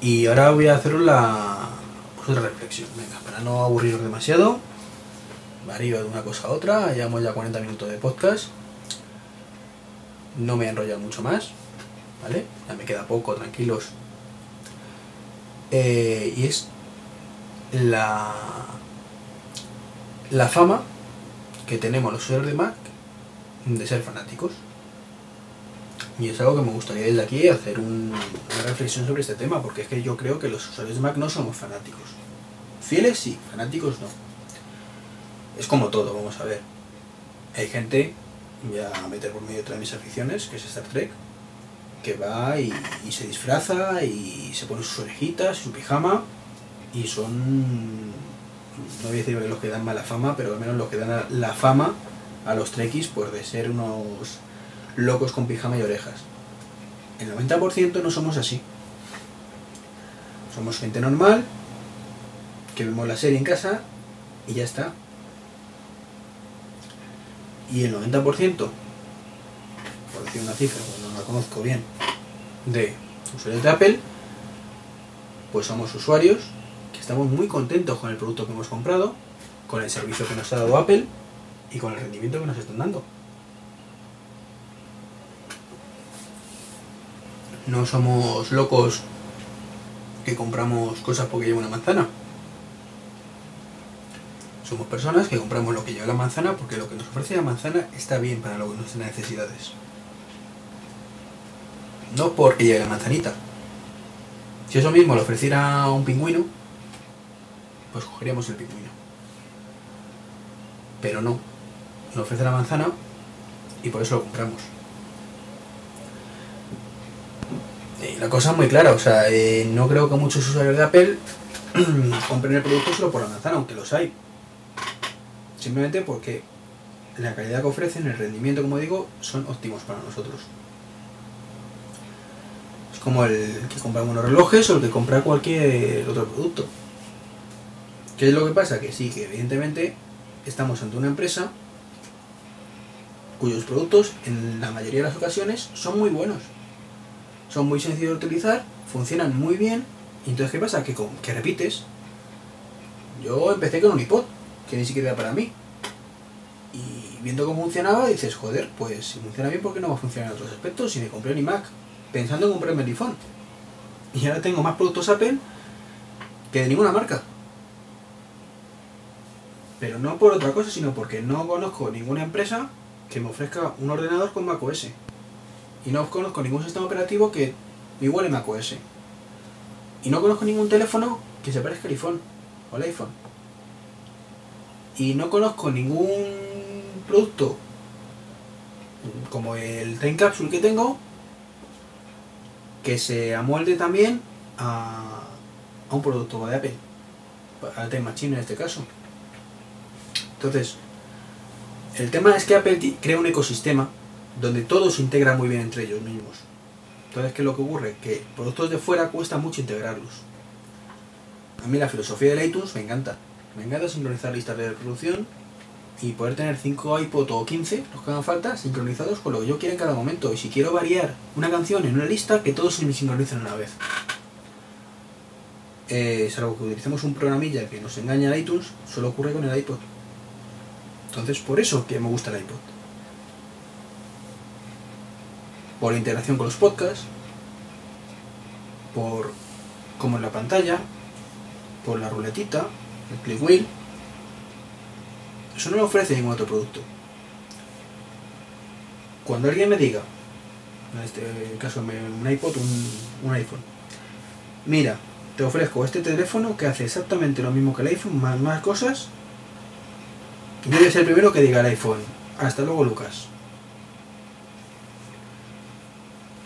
Y ahora voy a hacer la pues otra reflexión, venga, para no aburriros demasiado, varío de una cosa a otra, llevamos ya 40 minutos de podcast, no me he enrollado mucho más, ¿vale? Ya me queda poco, tranquilos. Eh, y es la, la fama que tenemos los usuarios de Mac de ser fanáticos. Y es algo que me gustaría desde aquí hacer un- una reflexión sobre este tema, porque es que yo creo que los usuarios de Mac no somos fanáticos. Fieles sí, fanáticos no. Es como todo, vamos a ver. Hay gente, voy a meter por medio otra de mis aficiones, que es Star Trek, que va y, y se disfraza y se pone sus orejitas, su pijama, y son, no voy a decir los que dan mala fama, pero al menos los que dan la fama a los trekkies pues de ser unos locos con pijama y orejas. El 90% no somos así. Somos gente normal, que vemos la serie en casa y ya está. Y el 90%, por decir una cifra, pues no la conozco bien, de usuarios de Apple, pues somos usuarios que estamos muy contentos con el producto que hemos comprado, con el servicio que nos ha dado Apple con el rendimiento que nos están dando. No somos locos que compramos cosas porque lleva una manzana. Somos personas que compramos lo que lleva la manzana porque lo que nos ofrece la manzana está bien para lo que nuestras necesidades. No porque lleve la manzanita. Si eso mismo lo ofreciera un pingüino, pues cogeríamos el pingüino. Pero no. Nos ofrece la manzana y por eso lo compramos. Eh, la cosa es muy clara, o sea, eh, no creo que muchos usuarios de Apple compren el producto solo por la manzana, aunque los hay. Simplemente porque la calidad que ofrecen, el rendimiento, como digo, son óptimos para nosotros. Es como el que compra unos relojes o el que compra cualquier otro producto. ¿Qué es lo que pasa? Que sí, que evidentemente estamos ante una empresa cuyos productos en la mayoría de las ocasiones son muy buenos son muy sencillos de utilizar, funcionan muy bien. Y entonces, ¿qué pasa? Que, que repites. Yo empecé con un iPod, que ni siquiera era para mí. Y viendo cómo funcionaba, dices, joder, pues si funciona bien, ¿por qué no va a funcionar en otros aspectos? Si me compré un iMac, pensando en comprarme el iPhone. Y ahora tengo más productos Apple que de ninguna marca. Pero no por otra cosa, sino porque no conozco ninguna empresa que me ofrezca un ordenador con macOS. Y no conozco ningún sistema operativo que iguale macOS. Y no conozco ningún teléfono que se parezca al iPhone o al iPhone. Y no conozco ningún producto como el Time Capsule que tengo que se amolde también a, a un producto de Apple. A Time Machine en este caso. Entonces, el tema es que Apple crea un ecosistema donde todo se integra muy bien entre ellos mismos. Entonces, ¿qué es lo que ocurre? Que productos de fuera cuesta mucho integrarlos. A mí la filosofía del iTunes me encanta. Me encanta sincronizar listas de reproducción y poder tener 5 iPod o 15, los que hagan falta, sincronizados con lo que yo quiera en cada momento. Y si quiero variar una canción en una lista, que todos se me sincronicen una vez. Eh, salvo que utilicemos un programilla que nos engaña al iTunes, solo ocurre con el iPod. Entonces, por eso que me gusta el iPod. por integración con los podcasts, por como en la pantalla, por la ruletita, el click wheel. Eso no lo ofrece ningún otro producto. Cuando alguien me diga, en este caso un iPod, un, un iPhone, mira, te ofrezco este teléfono que hace exactamente lo mismo que el iPhone, más, más cosas, a ser el primero que diga el iPhone. Hasta luego, Lucas.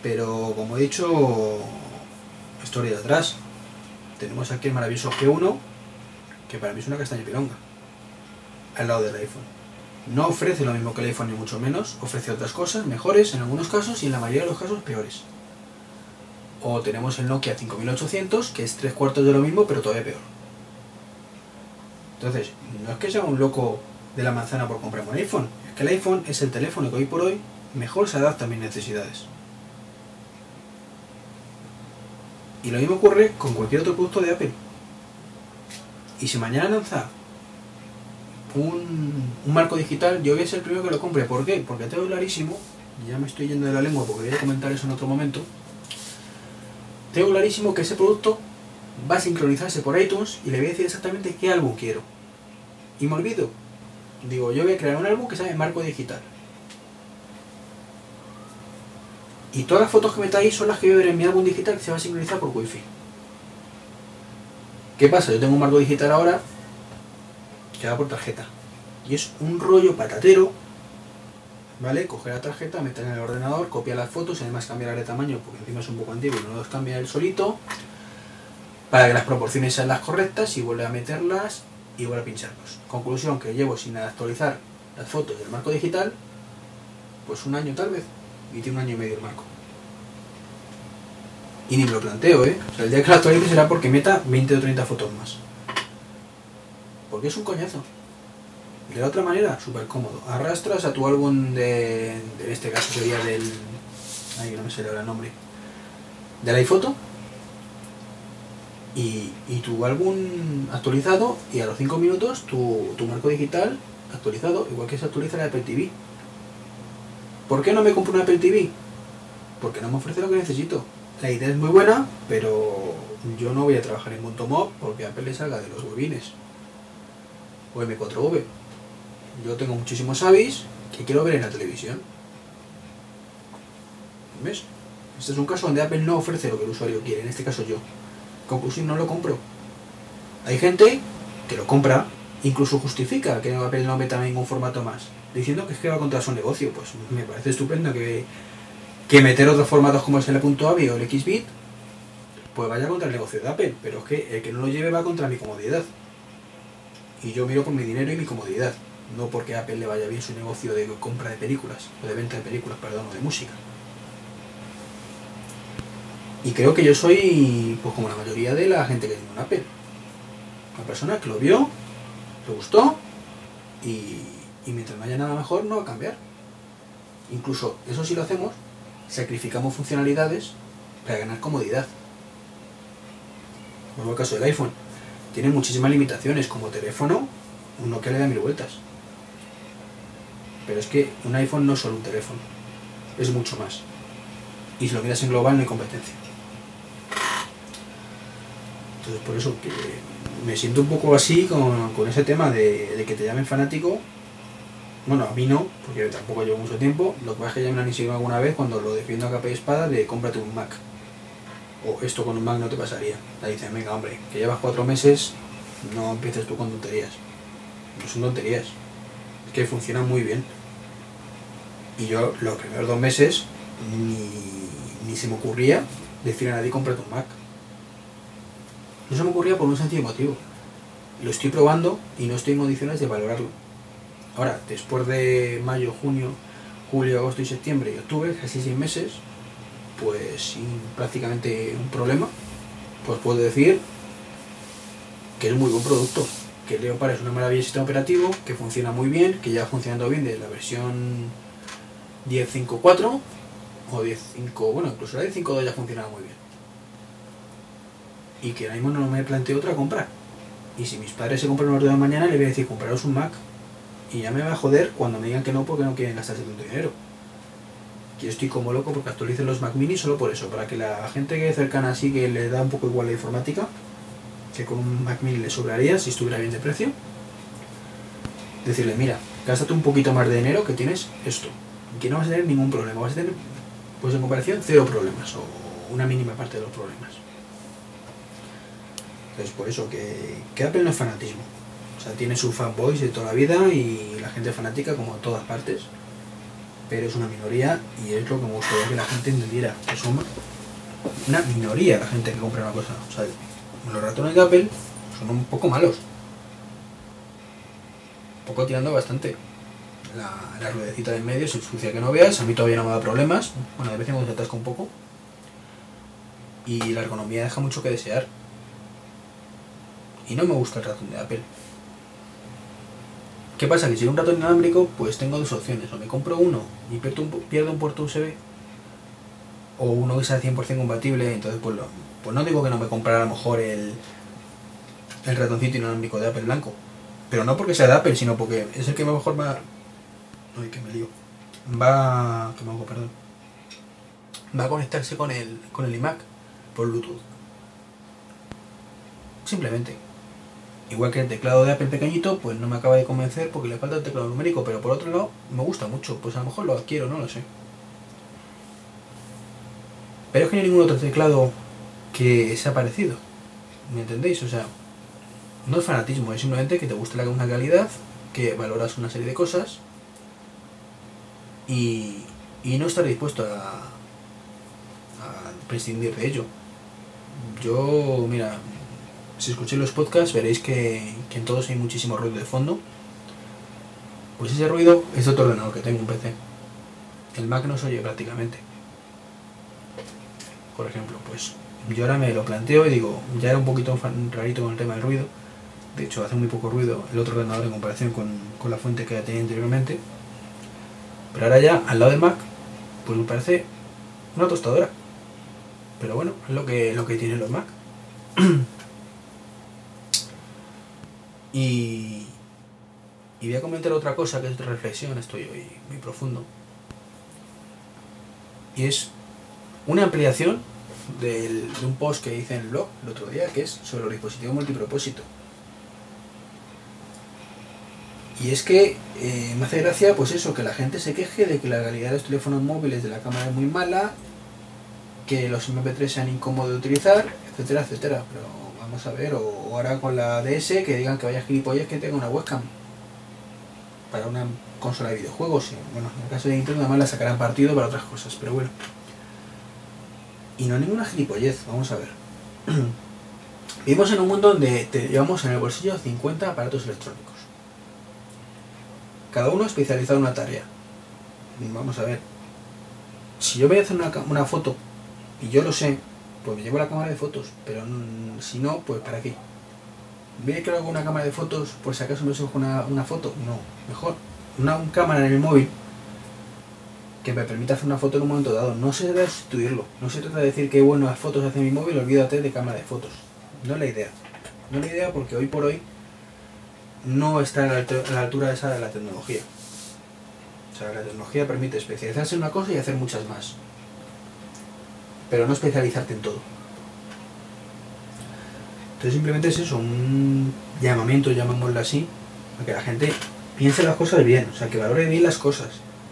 Pero como he dicho, historia de atrás. Tenemos aquí el maravilloso G1, que para mí es una castaña pilonga, al lado del iPhone. No ofrece lo mismo que el iPhone ni mucho menos, ofrece otras cosas mejores en algunos casos y en la mayoría de los casos peores. O tenemos el Nokia 5800, que es tres cuartos de lo mismo, pero todavía peor. Entonces, no es que sea un loco de la manzana por comprar un iPhone, es que el iPhone es el teléfono que hoy por hoy mejor se adapta a mis necesidades. Y lo mismo ocurre con cualquier otro producto de Apple. Y si mañana lanza un, marco digital, yo voy a ser el primero que lo compre. ¿Por qué? Porque tengo clarísimo, ya me estoy yendo de la lengua porque voy a comentar eso en otro momento, tengo clarísimo que ese producto va a sincronizarse por iTunes y le voy a decir exactamente qué álbum quiero. Y me olvido. Digo, yo voy a crear un álbum que se llame marco digital. Y todas las fotos que metáis son las que voy a ver en mi álbum digital que se va a sincronizar por wifi. ¿Qué pasa? Yo tengo un marco digital ahora que va por tarjeta. Y es un rollo patatero, ¿vale? Coger la tarjeta, meter en el ordenador, copiar las fotos y además cambiar de tamaño porque encima es un poco antiguo y no los cambia él solito para que las proporciones sean las correctas y vuelve a meterlas y vuelve a pincharlos. Conclusión que llevo sin actualizar las fotos del marco digital, pues un año tal vez y tiene un año y medio el marco. Y ni me lo planteo, ¿eh? O sea, el día que lo actualice será porque meta 20 o 30 fotos más. Porque es un coñazo. De la otra manera, súper cómodo. Arrastras a tu álbum de, en este caso sería del... Ay, no me sale ahora el nombre. Del iPhoto. Y, y tu álbum actualizado y a los 5 minutos tu, tu marco digital actualizado, igual que se actualiza la Apple TV. ¿Por qué no me compro una Apple TV? Porque no me ofrece lo que necesito. La idea es muy buena, pero yo no voy a trabajar en Montomob porque Apple le salga de los bobines. O M4V. Yo tengo muchísimos avis que quiero ver en la televisión. ¿Ves? Este es un caso donde Apple no ofrece lo que el usuario quiere, en este caso yo. Conclusión, no lo compro. Hay gente que lo compra, incluso justifica que Apple no meta ningún formato más, diciendo que es que va contra su negocio. Pues me parece estupendo que, que meter otros formatos como el .avi o el XBit, pues vaya contra el negocio de Apple, pero es que el que no lo lleve va contra mi comodidad. Y yo miro por mi dinero y mi comodidad, no porque Apple le vaya bien su negocio de compra de películas, o de venta de películas, perdón, o de música. Y creo que yo soy, pues como la mayoría de la gente que tiene un Apple. Una persona que lo vio, le gustó, y, y mientras no haya nada mejor, no va a cambiar. Incluso, eso sí lo hacemos, sacrificamos funcionalidades para ganar comodidad. Como el caso del iPhone. Tiene muchísimas limitaciones, como teléfono, uno que le da mil vueltas. Pero es que un iPhone no es solo un teléfono, es mucho más. Y si lo miras en global no hay competencia. Entonces por eso que me siento un poco así con, con ese tema de, de que te llamen fanático. Bueno, a mí no, porque tampoco llevo mucho tiempo. Lo que pasa es que ya me han insinuado alguna vez cuando lo defiendo a capa y espada de cómprate un Mac. O esto con un Mac no te pasaría. Le dicen, venga hombre, que llevas cuatro meses, no empieces tú con tonterías. No son tonterías. Es que funciona muy bien. Y yo los primeros dos meses ni, ni se me ocurría decir a nadie cómprate un Mac. No se me ocurría por un sencillo motivo. Lo estoy probando y no estoy en condiciones de valorarlo. Ahora, después de mayo, junio, julio, agosto y septiembre y octubre, casi seis meses, pues sin prácticamente un problema, pues puedo decir que es muy buen producto. Que Leopard es una maravilla sistema operativo, que funciona muy bien, que ya funcionando bien desde la versión 10.5.4 o 10.5, bueno, incluso la 10.5.2 ya funcionaba muy bien. Y que ahora mismo no me planteo otra compra. Y si mis padres se compran un ordenador mañana, le voy a decir, compraros un Mac. Y ya me va a joder cuando me digan que no porque no quieren gastarse tanto dinero. Yo estoy como loco porque actualicen los Mac Mini solo por eso, para que la gente que es cercana así, que le da un poco igual la informática, que con un Mac Mini le sobraría si estuviera bien de precio, decirle, mira, gástate un poquito más de dinero que tienes esto. Que no vas a tener ningún problema, vas a tener, pues en comparación, cero problemas, o una mínima parte de los problemas. Entonces, por eso, que, que Apple no es fanatismo. O sea, tiene sus fanboys de toda la vida y la gente fanática como en todas partes. Pero es una minoría y es lo que me gustaría que la gente entendiera. Que son una minoría la gente que compra una cosa. O sea, los ratones de Apple son un poco malos. Un poco tirando bastante. La, la ruedecita de en medio se ensucia que no veas. A mí todavía no me da problemas. Bueno, de vez en cuando se atasca un poco. Y la ergonomía deja mucho que desear. Y no me gusta el ratón de Apple. ¿Qué pasa? Que si un ratón inalámbrico, pues tengo dos opciones. O me compro uno y pierdo un, puerto USB. O uno que sea 100% compatible. Entonces, pues, lo, pues no digo que no me comprara a lo mejor el, el ratoncito inalámbrico de Apple blanco. Pero no porque sea de Apple, sino porque es el que mejor va... Ay, que me lío. Va... que me hago, perdón. Va a conectarse con el, con el iMac por Bluetooth. Simplemente. Igual que el teclado de Apple pequeñito, pues no me acaba de convencer porque le falta el teclado numérico, pero por otro lado me gusta mucho, pues a lo mejor lo adquiero, no lo sé. Pero es que no hay ningún otro teclado que sea parecido. ¿Me entendéis? O sea, no es fanatismo, es simplemente que te gusta una calidad, que valoras una serie de cosas y, y no estar dispuesto a, a prescindir de ello. Yo, mira, si escucháis los podcasts veréis que, que, en todos hay muchísimo ruido de fondo. Pues ese ruido es otro ordenador que tengo, un PC. El Mac no se oye prácticamente. Por ejemplo, pues yo ahora me lo planteo y digo, ya era un poquito rarito con el tema del ruido. de hecho hace muy poco ruido el otro ordenador en comparación con, con la fuente que tenía anteriormente. Pero ahora ya, al lado del Mac, pues me parece una tostadora. Pero bueno, es lo que, lo que tienen los Mac. y, y voy a comentar otra cosa que es de reflexión, estoy hoy muy profundo. Y es una ampliación del- de un post que hice en el blog el otro día, que es sobre los dispositivos multipropósito. Y es que eh, me hace gracia, pues eso, que la gente se queje de que la calidad de los teléfonos móviles de la cámara es muy mala, que los MP3 sean incómodos de utilizar, etcétera, etcétera. Pero vamos a ver, o, ahora con la DS que digan que vaya gilipollas que tenga una webcam para una consola de videojuegos. y, bueno, en el caso de Nintendo además la sacarán partido para otras cosas, pero bueno. Y no ninguna gilipollez, vamos a ver. Vivimos en un mundo donde te llevamos en el bolsillo 50 aparatos electrónicos. Cada uno especializado en una tarea. Vamos a ver. Si yo voy a hacer una foto y yo lo sé, pues me llevo la cámara de fotos. Pero si no, pues ¿para qué? ¿Voy a crear una cámara de fotos por si acaso me surge una, una foto? No, mejor. Una, un cámara en el móvil que me permita hacer una foto en un momento dado. No se trata de sustituirlo. No se trata de decir que buenas fotos hace mi móvil, olvídate de cámara de fotos. No es la idea. No es la idea porque hoy por hoy no está a la, altura esa de la tecnología. O sea, la tecnología permite especializarse en una cosa y hacer muchas más. Pero no especializarte en todo. Entonces simplemente es eso, un llamamiento, llamémoslo así, a que la gente piense las cosas bien, o sea, que valore bien las cosas.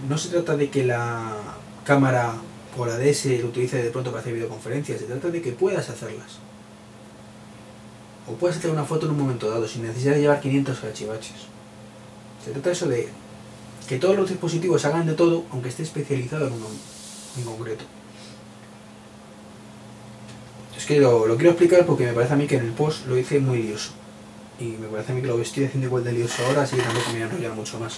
No se trata de que la cámara o la DS lo utilice de pronto para hacer videoconferencias, se trata de que puedas hacerlas. O puedes hacer una foto en un momento dado sin necesidad de llevar 500 archivaches. Se trata eso de que todos los dispositivos hagan de todo, aunque esté especializado en uno en concreto. Lo quiero explicar porque me parece a mí que en el post lo hice muy lioso. Y me parece a mí que lo estoy haciendo igual de lioso ahora, así que tampoco me voy a enrollar mucho más.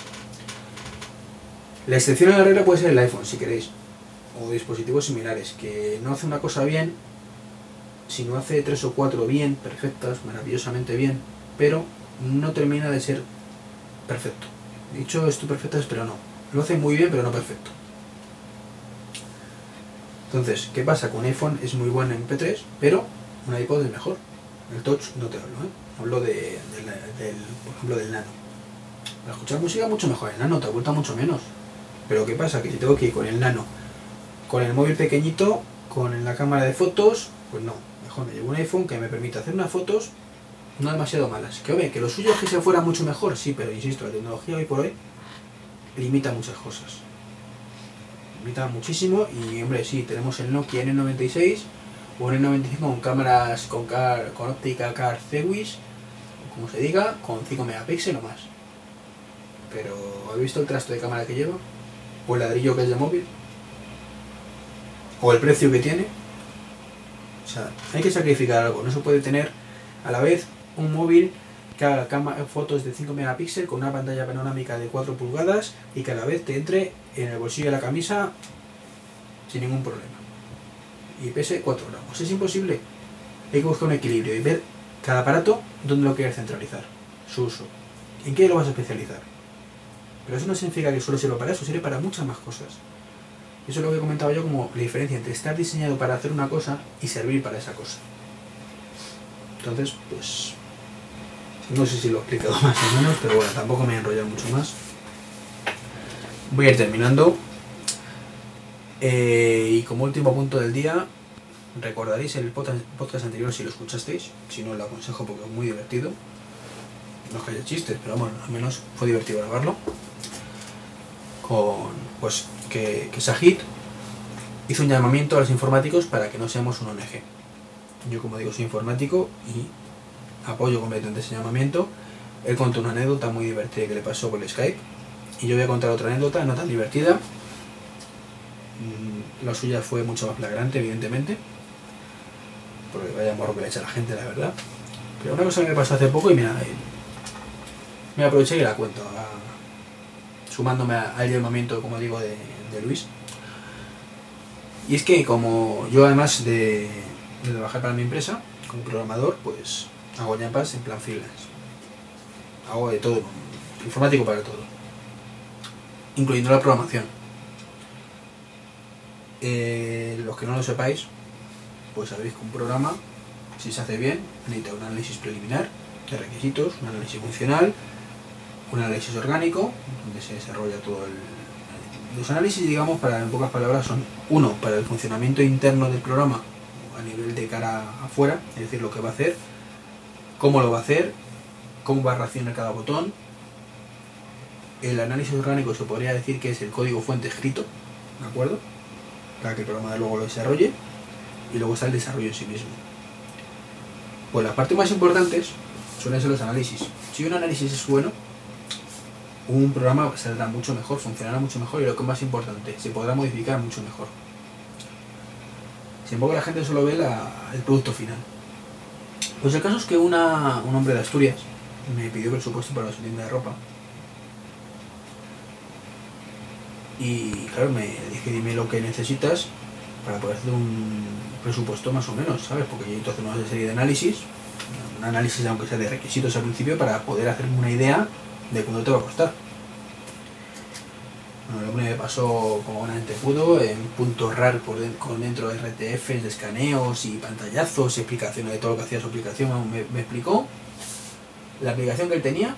La excepción a la regla puede ser el iPhone, si queréis. O dispositivos similares, que no hace una cosa bien, si no hace tres o cuatro bien, perfectas, maravillosamente bien, pero no termina de ser perfecto. Dicho esto perfectas, pero no. Lo hace muy bien, pero no perfecto. Entonces, ¿qué pasa? Con iPhone es muy bueno en P3, pero un iPod es mejor. El Touch no te hablo, ¿eh? Hablo de, del, por ejemplo, del Nano. Para escuchar música mucho mejor el Nano, te aporta mucho menos. Pero ¿qué pasa? Que si tengo que ir con el Nano, con el móvil pequeñito, con la cámara de fotos, pues no. Mejor me llevo un iPhone que me permite hacer unas fotos no demasiado malas. Que que lo suyo es que se fuera mucho mejor, sí, pero insisto, la tecnología hoy por hoy limita muchas cosas. Muchísimo y, hombre, sí, tenemos el Nokia N96 o N95 con cámaras con, car, con óptica car CWIS, o como se diga, con 5 megapíxeles o más. Pero, ¿habéis visto el trasto de cámara que lleva? ¿O el ladrillo que es de móvil? ¿O el precio que tiene? O sea, hay que sacrificar algo, no se puede tener a la vez un móvil que haga fotos de 5 megapíxeles con una pantalla panorámica de 4 pulgadas y que a la vez te entre en el bolsillo de la camisa sin ningún problema. Y pese 4 gramos. Es imposible. Hay que buscar un equilibrio y ver cada aparato dónde lo quieres centralizar, su uso, en qué lo vas a especializar. Pero eso no significa que solo sirva para eso, sirve para muchas más cosas. Eso es lo que comentaba yo como la diferencia entre estar diseñado para hacer una cosa y servir para esa cosa. Entonces, pues no sé si lo he explicado más o menos, pero bueno, tampoco me voy a enrollar mucho más. Voy a ir terminando. Eh, y como último punto del día, recordaréis el podcast, anterior si lo escuchasteis. Si no, lo aconsejo porque es muy divertido. No es que haya chistes, pero bueno, al menos fue divertido grabarlo. Con, pues, que, que Sajid hizo un llamamiento a los informáticos para que no seamos un ONG. Yo, como digo, soy informático y apoyo completamente ese llamamiento. Él contó una anécdota muy divertida que le pasó por el Skype. Y yo voy a contar otra anécdota, no tan divertida. Mm, La suya fue mucho más flagrante, evidentemente. Porque vaya morro que le echa a la gente, la verdad. Pero una cosa que me pasó hace poco y mira, eh, me aproveché y la cuento. a- sumándome al llamamiento, como digo, de, Luis. Y es que como yo además de, de trabajar para mi empresa, como programador, pues hago ñapas en plan freelance. hago de todo, informático para todo, incluyendo la programación. Eh, los que no lo sepáis, pues sabéis que un programa, si se hace bien, necesita un análisis preliminar de requisitos, un análisis funcional, un análisis orgánico, donde se desarrolla todo el... Los análisis, digamos, para en pocas palabras, son uno, para el funcionamiento interno del programa, a nivel de cara afuera, es decir, lo que va a hacer, cómo lo va a hacer, cómo va a reaccionar cada botón. El análisis orgánico se podría decir que es el código fuente escrito, ¿de acuerdo? Para que el programa luego lo desarrolle. Y luego está el desarrollo en sí mismo. Pues las partes más importantes suelen ser los análisis. Si un análisis es bueno, un programa saldrá mucho mejor, funcionará mucho mejor y lo que es más importante, se podrá modificar mucho mejor. Sin embargo, la gente solo ve el producto final. Pues el caso es que un hombre de Asturias me pidió presupuesto para su tienda de ropa. Y claro, me dije, dime lo que necesitas para poder hacer un presupuesto más o menos, ¿sabes? Porque yo entonces una serie de análisis, un análisis aunque sea de requisitos al principio, para poder hacerme una idea de cuánto te va a costar. Bueno, el hombre pasó como buenamente pudo, en puntos RAR por con dentro de RTFs, de escaneos y pantallazos, explicaciones de todo lo que hacía su aplicación, me, me explicó la aplicación que él tenía,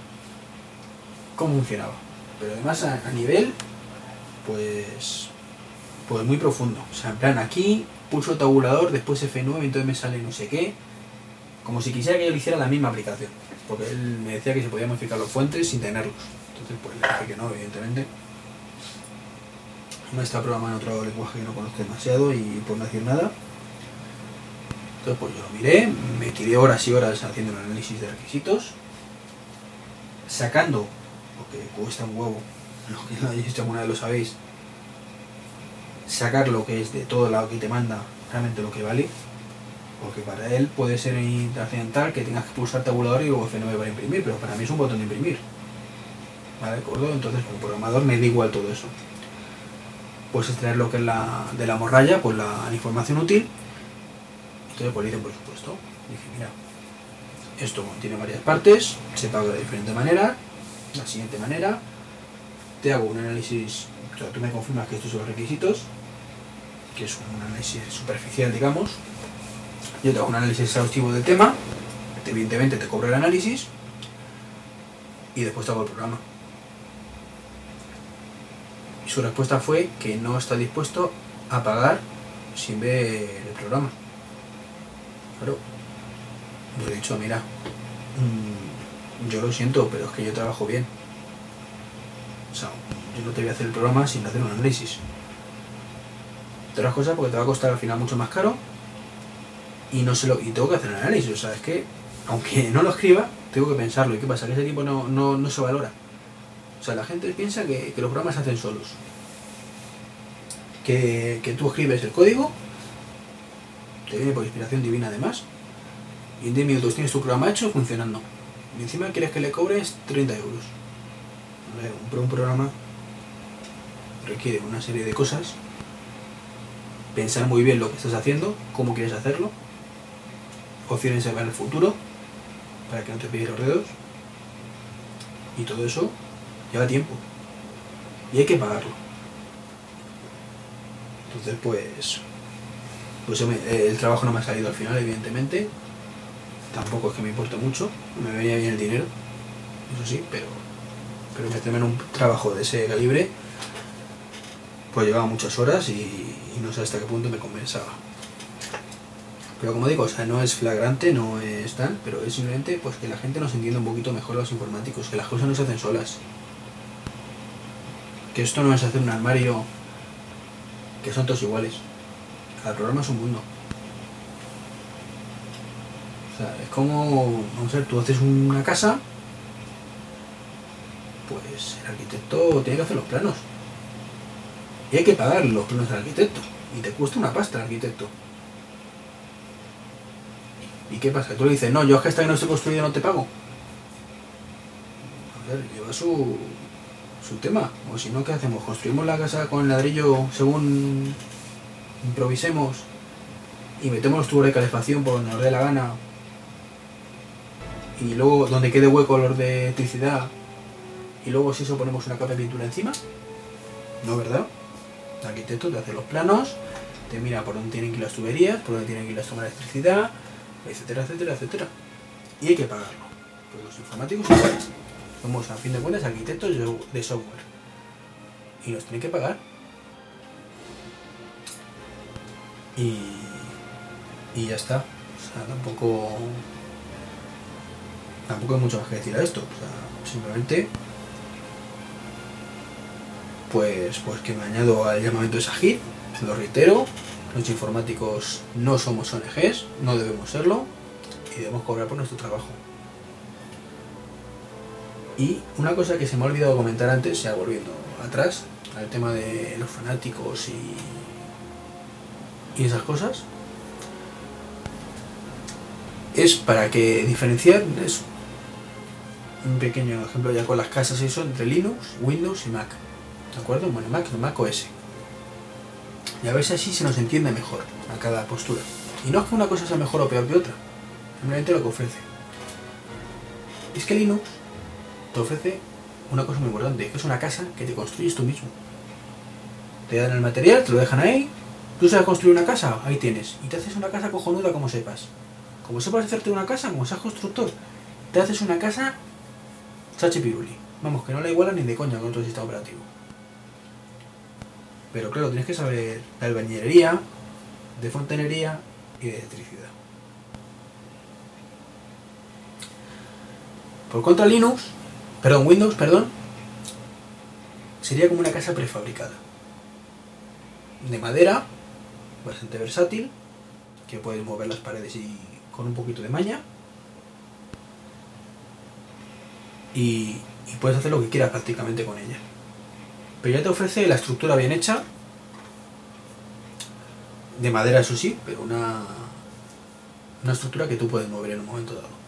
cómo funcionaba. Pero además a, nivel, pues, pues muy profundo. O sea, en plan aquí pulso tabulador, después F9, entonces me sale no sé qué. Como si quisiera que yo le hiciera la misma aplicación. Porque él me decía que se podía modificar los fuentes sin tenerlos. Entonces pues le dije que no, evidentemente. Me está programando en otro lenguaje que no conozco demasiado y por no decir nada. Entonces pues yo lo miré, me tiré horas y horas haciendo el análisis de requisitos, sacando, porque cuesta un huevo, los que lo hayáis hecho alguna vez lo sabéis, sacar lo que es de todo lado que te manda realmente lo que vale, porque para él puede ser accidental que tengas que pulsar tabulador y luego F9 para imprimir, pero para mí es un botón de imprimir. ¿Vale? Entonces como programador me da igual todo eso. Puedes extraer lo que es la, de la morralla, pues la información útil. Entonces pues por supuesto. Dije, mira, esto tiene varias partes, se paga de diferente manera, la siguiente manera, te hago un análisis, o sea, tú me confirmas que estos son los requisitos, que es un análisis superficial, digamos, yo te hago un análisis exhaustivo del tema, evidentemente te cobro el análisis y después te hago el programa. Y su respuesta fue que no está dispuesto a pagar sin ver el programa. Claro, yo he dicho, mira, mmm, yo lo siento, pero es que yo trabajo bien. O sea, yo no te voy a hacer el programa sin hacer un análisis. De otras cosas porque te va a costar al final mucho más caro y no se lo y tengo que hacer un análisis. O sea, es que aunque no lo escriba, tengo que pensarlo. ¿Y qué pasa? Que ese tiempo no, no, no se valora. O sea, la gente piensa que, que los programas se hacen solos. Que, que, tú escribes el código, te viene por inspiración divina además, y en 10 minutos tienes tu programa hecho funcionando. Y encima quieres que le cobres 30 euros. Un, un programa requiere una serie de cosas, pensar muy bien lo que estás haciendo, cómo quieres hacerlo, opciones ver el futuro, para que no te pilles los dedos, y todo eso lleva tiempo y hay que pagarlo. Entonces, pues, pues el trabajo no me ha salido al final, evidentemente. Tampoco es que me importe mucho, me venía bien el dinero, eso sí, pero, pero meterme en un trabajo de ese calibre, pues llevaba muchas horas y, no sé hasta qué punto me compensaba. Pero como digo, o sea, no es flagrante, no es tal, pero es simplemente pues que la gente nos entienda un poquito mejor los informáticos, que las cosas no se hacen solas que esto no es hacer un armario que son todos iguales. Cada programa es un mundo. O sea, es como, vamos a ver, tú haces una casa, pues el arquitecto tiene que hacer los planos. Y hay que pagar los planos al arquitecto. Y te cuesta una pasta el arquitecto. ¿Y qué pasa? Tú le dices, no, yo hasta que no esté construido no te pago. A ver, lleva su, su tema. O si no, ¿qué hacemos? ¿Construimos la casa con ladrillo según improvisemos y metemos los tubos de calefacción por donde nos dé la gana? y luego donde quede hueco los de electricidad y luego si eso ponemos una capa de pintura encima. ¿No, verdad? El arquitecto te hace los planos, te mira por dónde tienen que ir las tuberías, por dónde tienen que ir las tomas de electricidad, etcétera, etcétera, etcétera. Y hay que pagarlo. Pues los informáticos iguales. Somos a fin de cuentas arquitectos de software. Y nos tienen que pagar. Y, y ya está. O sea, tampoco tampoco hay mucho más que decir a esto. Simplemente pues, pues que me añado al llamamiento de Sajid, lo reitero, los informáticos no somos ONGs, no debemos serlo y debemos cobrar por nuestro trabajo. Y una cosa que se me ha olvidado comentar antes, ya volviendo atrás, al tema de los fanáticos y, y esas cosas, es para que diferenciar eso. Un pequeño ejemplo ya con las casas eso entre Linux, Windows y Mac. ¿De acuerdo? Bueno, Mac, Mac OS. Y a ver si así se nos entiende mejor a cada postura. Y no es que una cosa sea mejor o peor que otra, simplemente lo que ofrece. Es que Linux te ofrece una cosa muy importante, que es una casa que te construyes tú mismo. Te dan el material, te lo dejan ahí, tú sabes construir una casa, ahí tienes, y te haces una casa cojonuda como sepas. Como sepas hacerte una casa, como seas constructor, te haces una casa chachi piruli. Vamos, que no la iguala ni de coña con otro sistema operativo. Pero claro, tienes que saber de albañilería, de fontanería y de electricidad. Por contra Linux, perdón, Windows, perdón, sería como una casa prefabricada. De madera, bastante versátil, que puedes mover las paredes y con un poquito de maña. Y, y puedes hacer lo que quieras prácticamente con ella. Pero ya te ofrece la estructura bien hecha, de madera eso sí, pero una, una estructura que tú puedes mover en un momento dado.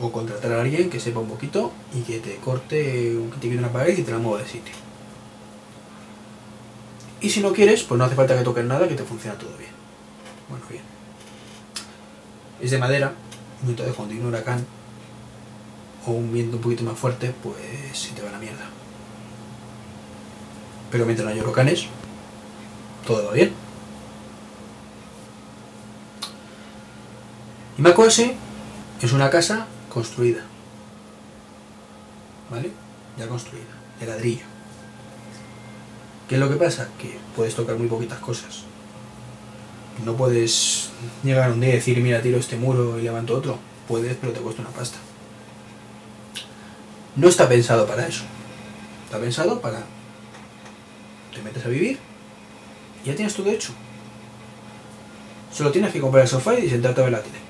O contratar a alguien que sepa un poquito y que te corte, que te una pared y te la mueva de sitio. Y si no quieres, pues no hace falta que toques nada, que te funciona todo bien. Bueno, bien. Es de madera, entonces cuando hay un huracán o un viento un poquito más fuerte, pues se te va la mierda. Pero mientras no hay huracanes, todo va bien. Y macOS es una casa construida. ¿Vale? Ya construida, de ladrillo. ¿Qué es lo que pasa? Que puedes tocar muy poquitas cosas. No puedes llegar un día y decir, mira, tiro este muro y levanto otro. Puedes, pero te cuesta una pasta. No está pensado para eso. Está pensado para te metes a vivir y ya tienes todo hecho. Solo tienes que comprar el sofá y sentarte a ver la tele.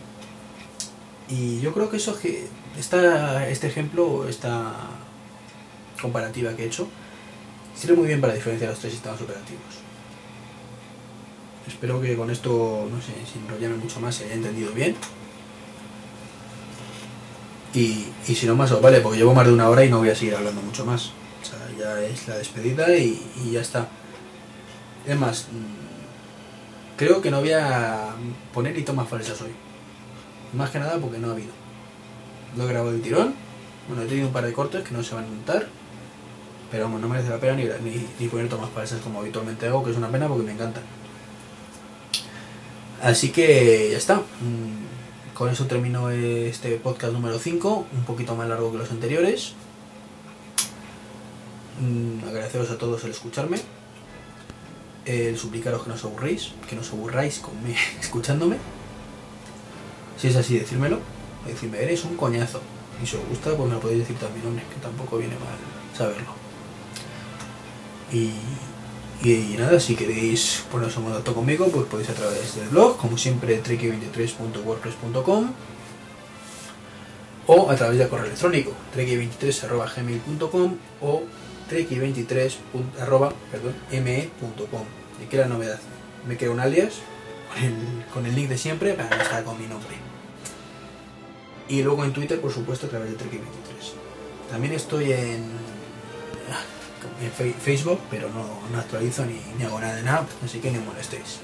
Y yo creo que eso que este ejemplo, esta comparativa que he hecho, sirve muy bien para diferenciar los tres sistemas operativos. Espero que con esto, no sé, sin enrollarme mucho más, se haya entendido bien. Y, y si no más os vale, porque llevo más de una hora y no voy a seguir hablando mucho más ya es la despedida y, ya está. Es más, mm, creo que no voy a poner ni tomas falsas hoy. Más que nada porque no ha habido. Lo grabado el tirón. Bueno, he tenido un par de cortes que no se van a montar. Pero vamos, no merece la pena ni, ni, poner tomas falsas como habitualmente hago, que es una pena porque me encanta. Así que ya está. Mm, con eso termino este podcast número 5, un poquito más largo que los anteriores. Mm, agradeceros a todos el escucharme, el suplicaros que no os aburréis, que no os aburráis conmigo, escuchándome. Si es así, decírmelo. Decirme, eres un coñazo. Y si os gusta, pues me lo podéis decir también, hombre, que tampoco viene mal saberlo. Y, nada, si queréis poneros en contacto conmigo, pues podéis a través del blog, como siempre, treki23.wordpress.com o a través del correo electrónico, treki23.gmail.com o treki23.me.com. Y que la novedad, me queda un alias con el, con el link de siempre para no estar con mi nombre. Y luego en Twitter, por supuesto, a través de Treki23. También estoy en, en Facebook, pero no, no actualizo ni, ni, hago nada de nada, así que no molestéis.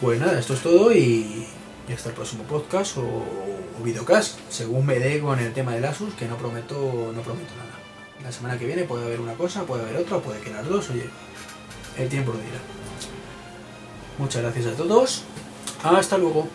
Pues nada, esto es todo y Y hasta el próximo podcast o, o videocast, según me dé con el tema del Asus, que no prometo, no prometo nada. La semana que viene puede haber una cosa, puede haber otra, puede que las dos, oye, el tiempo lo dirá. Muchas gracias a todos. Hasta luego.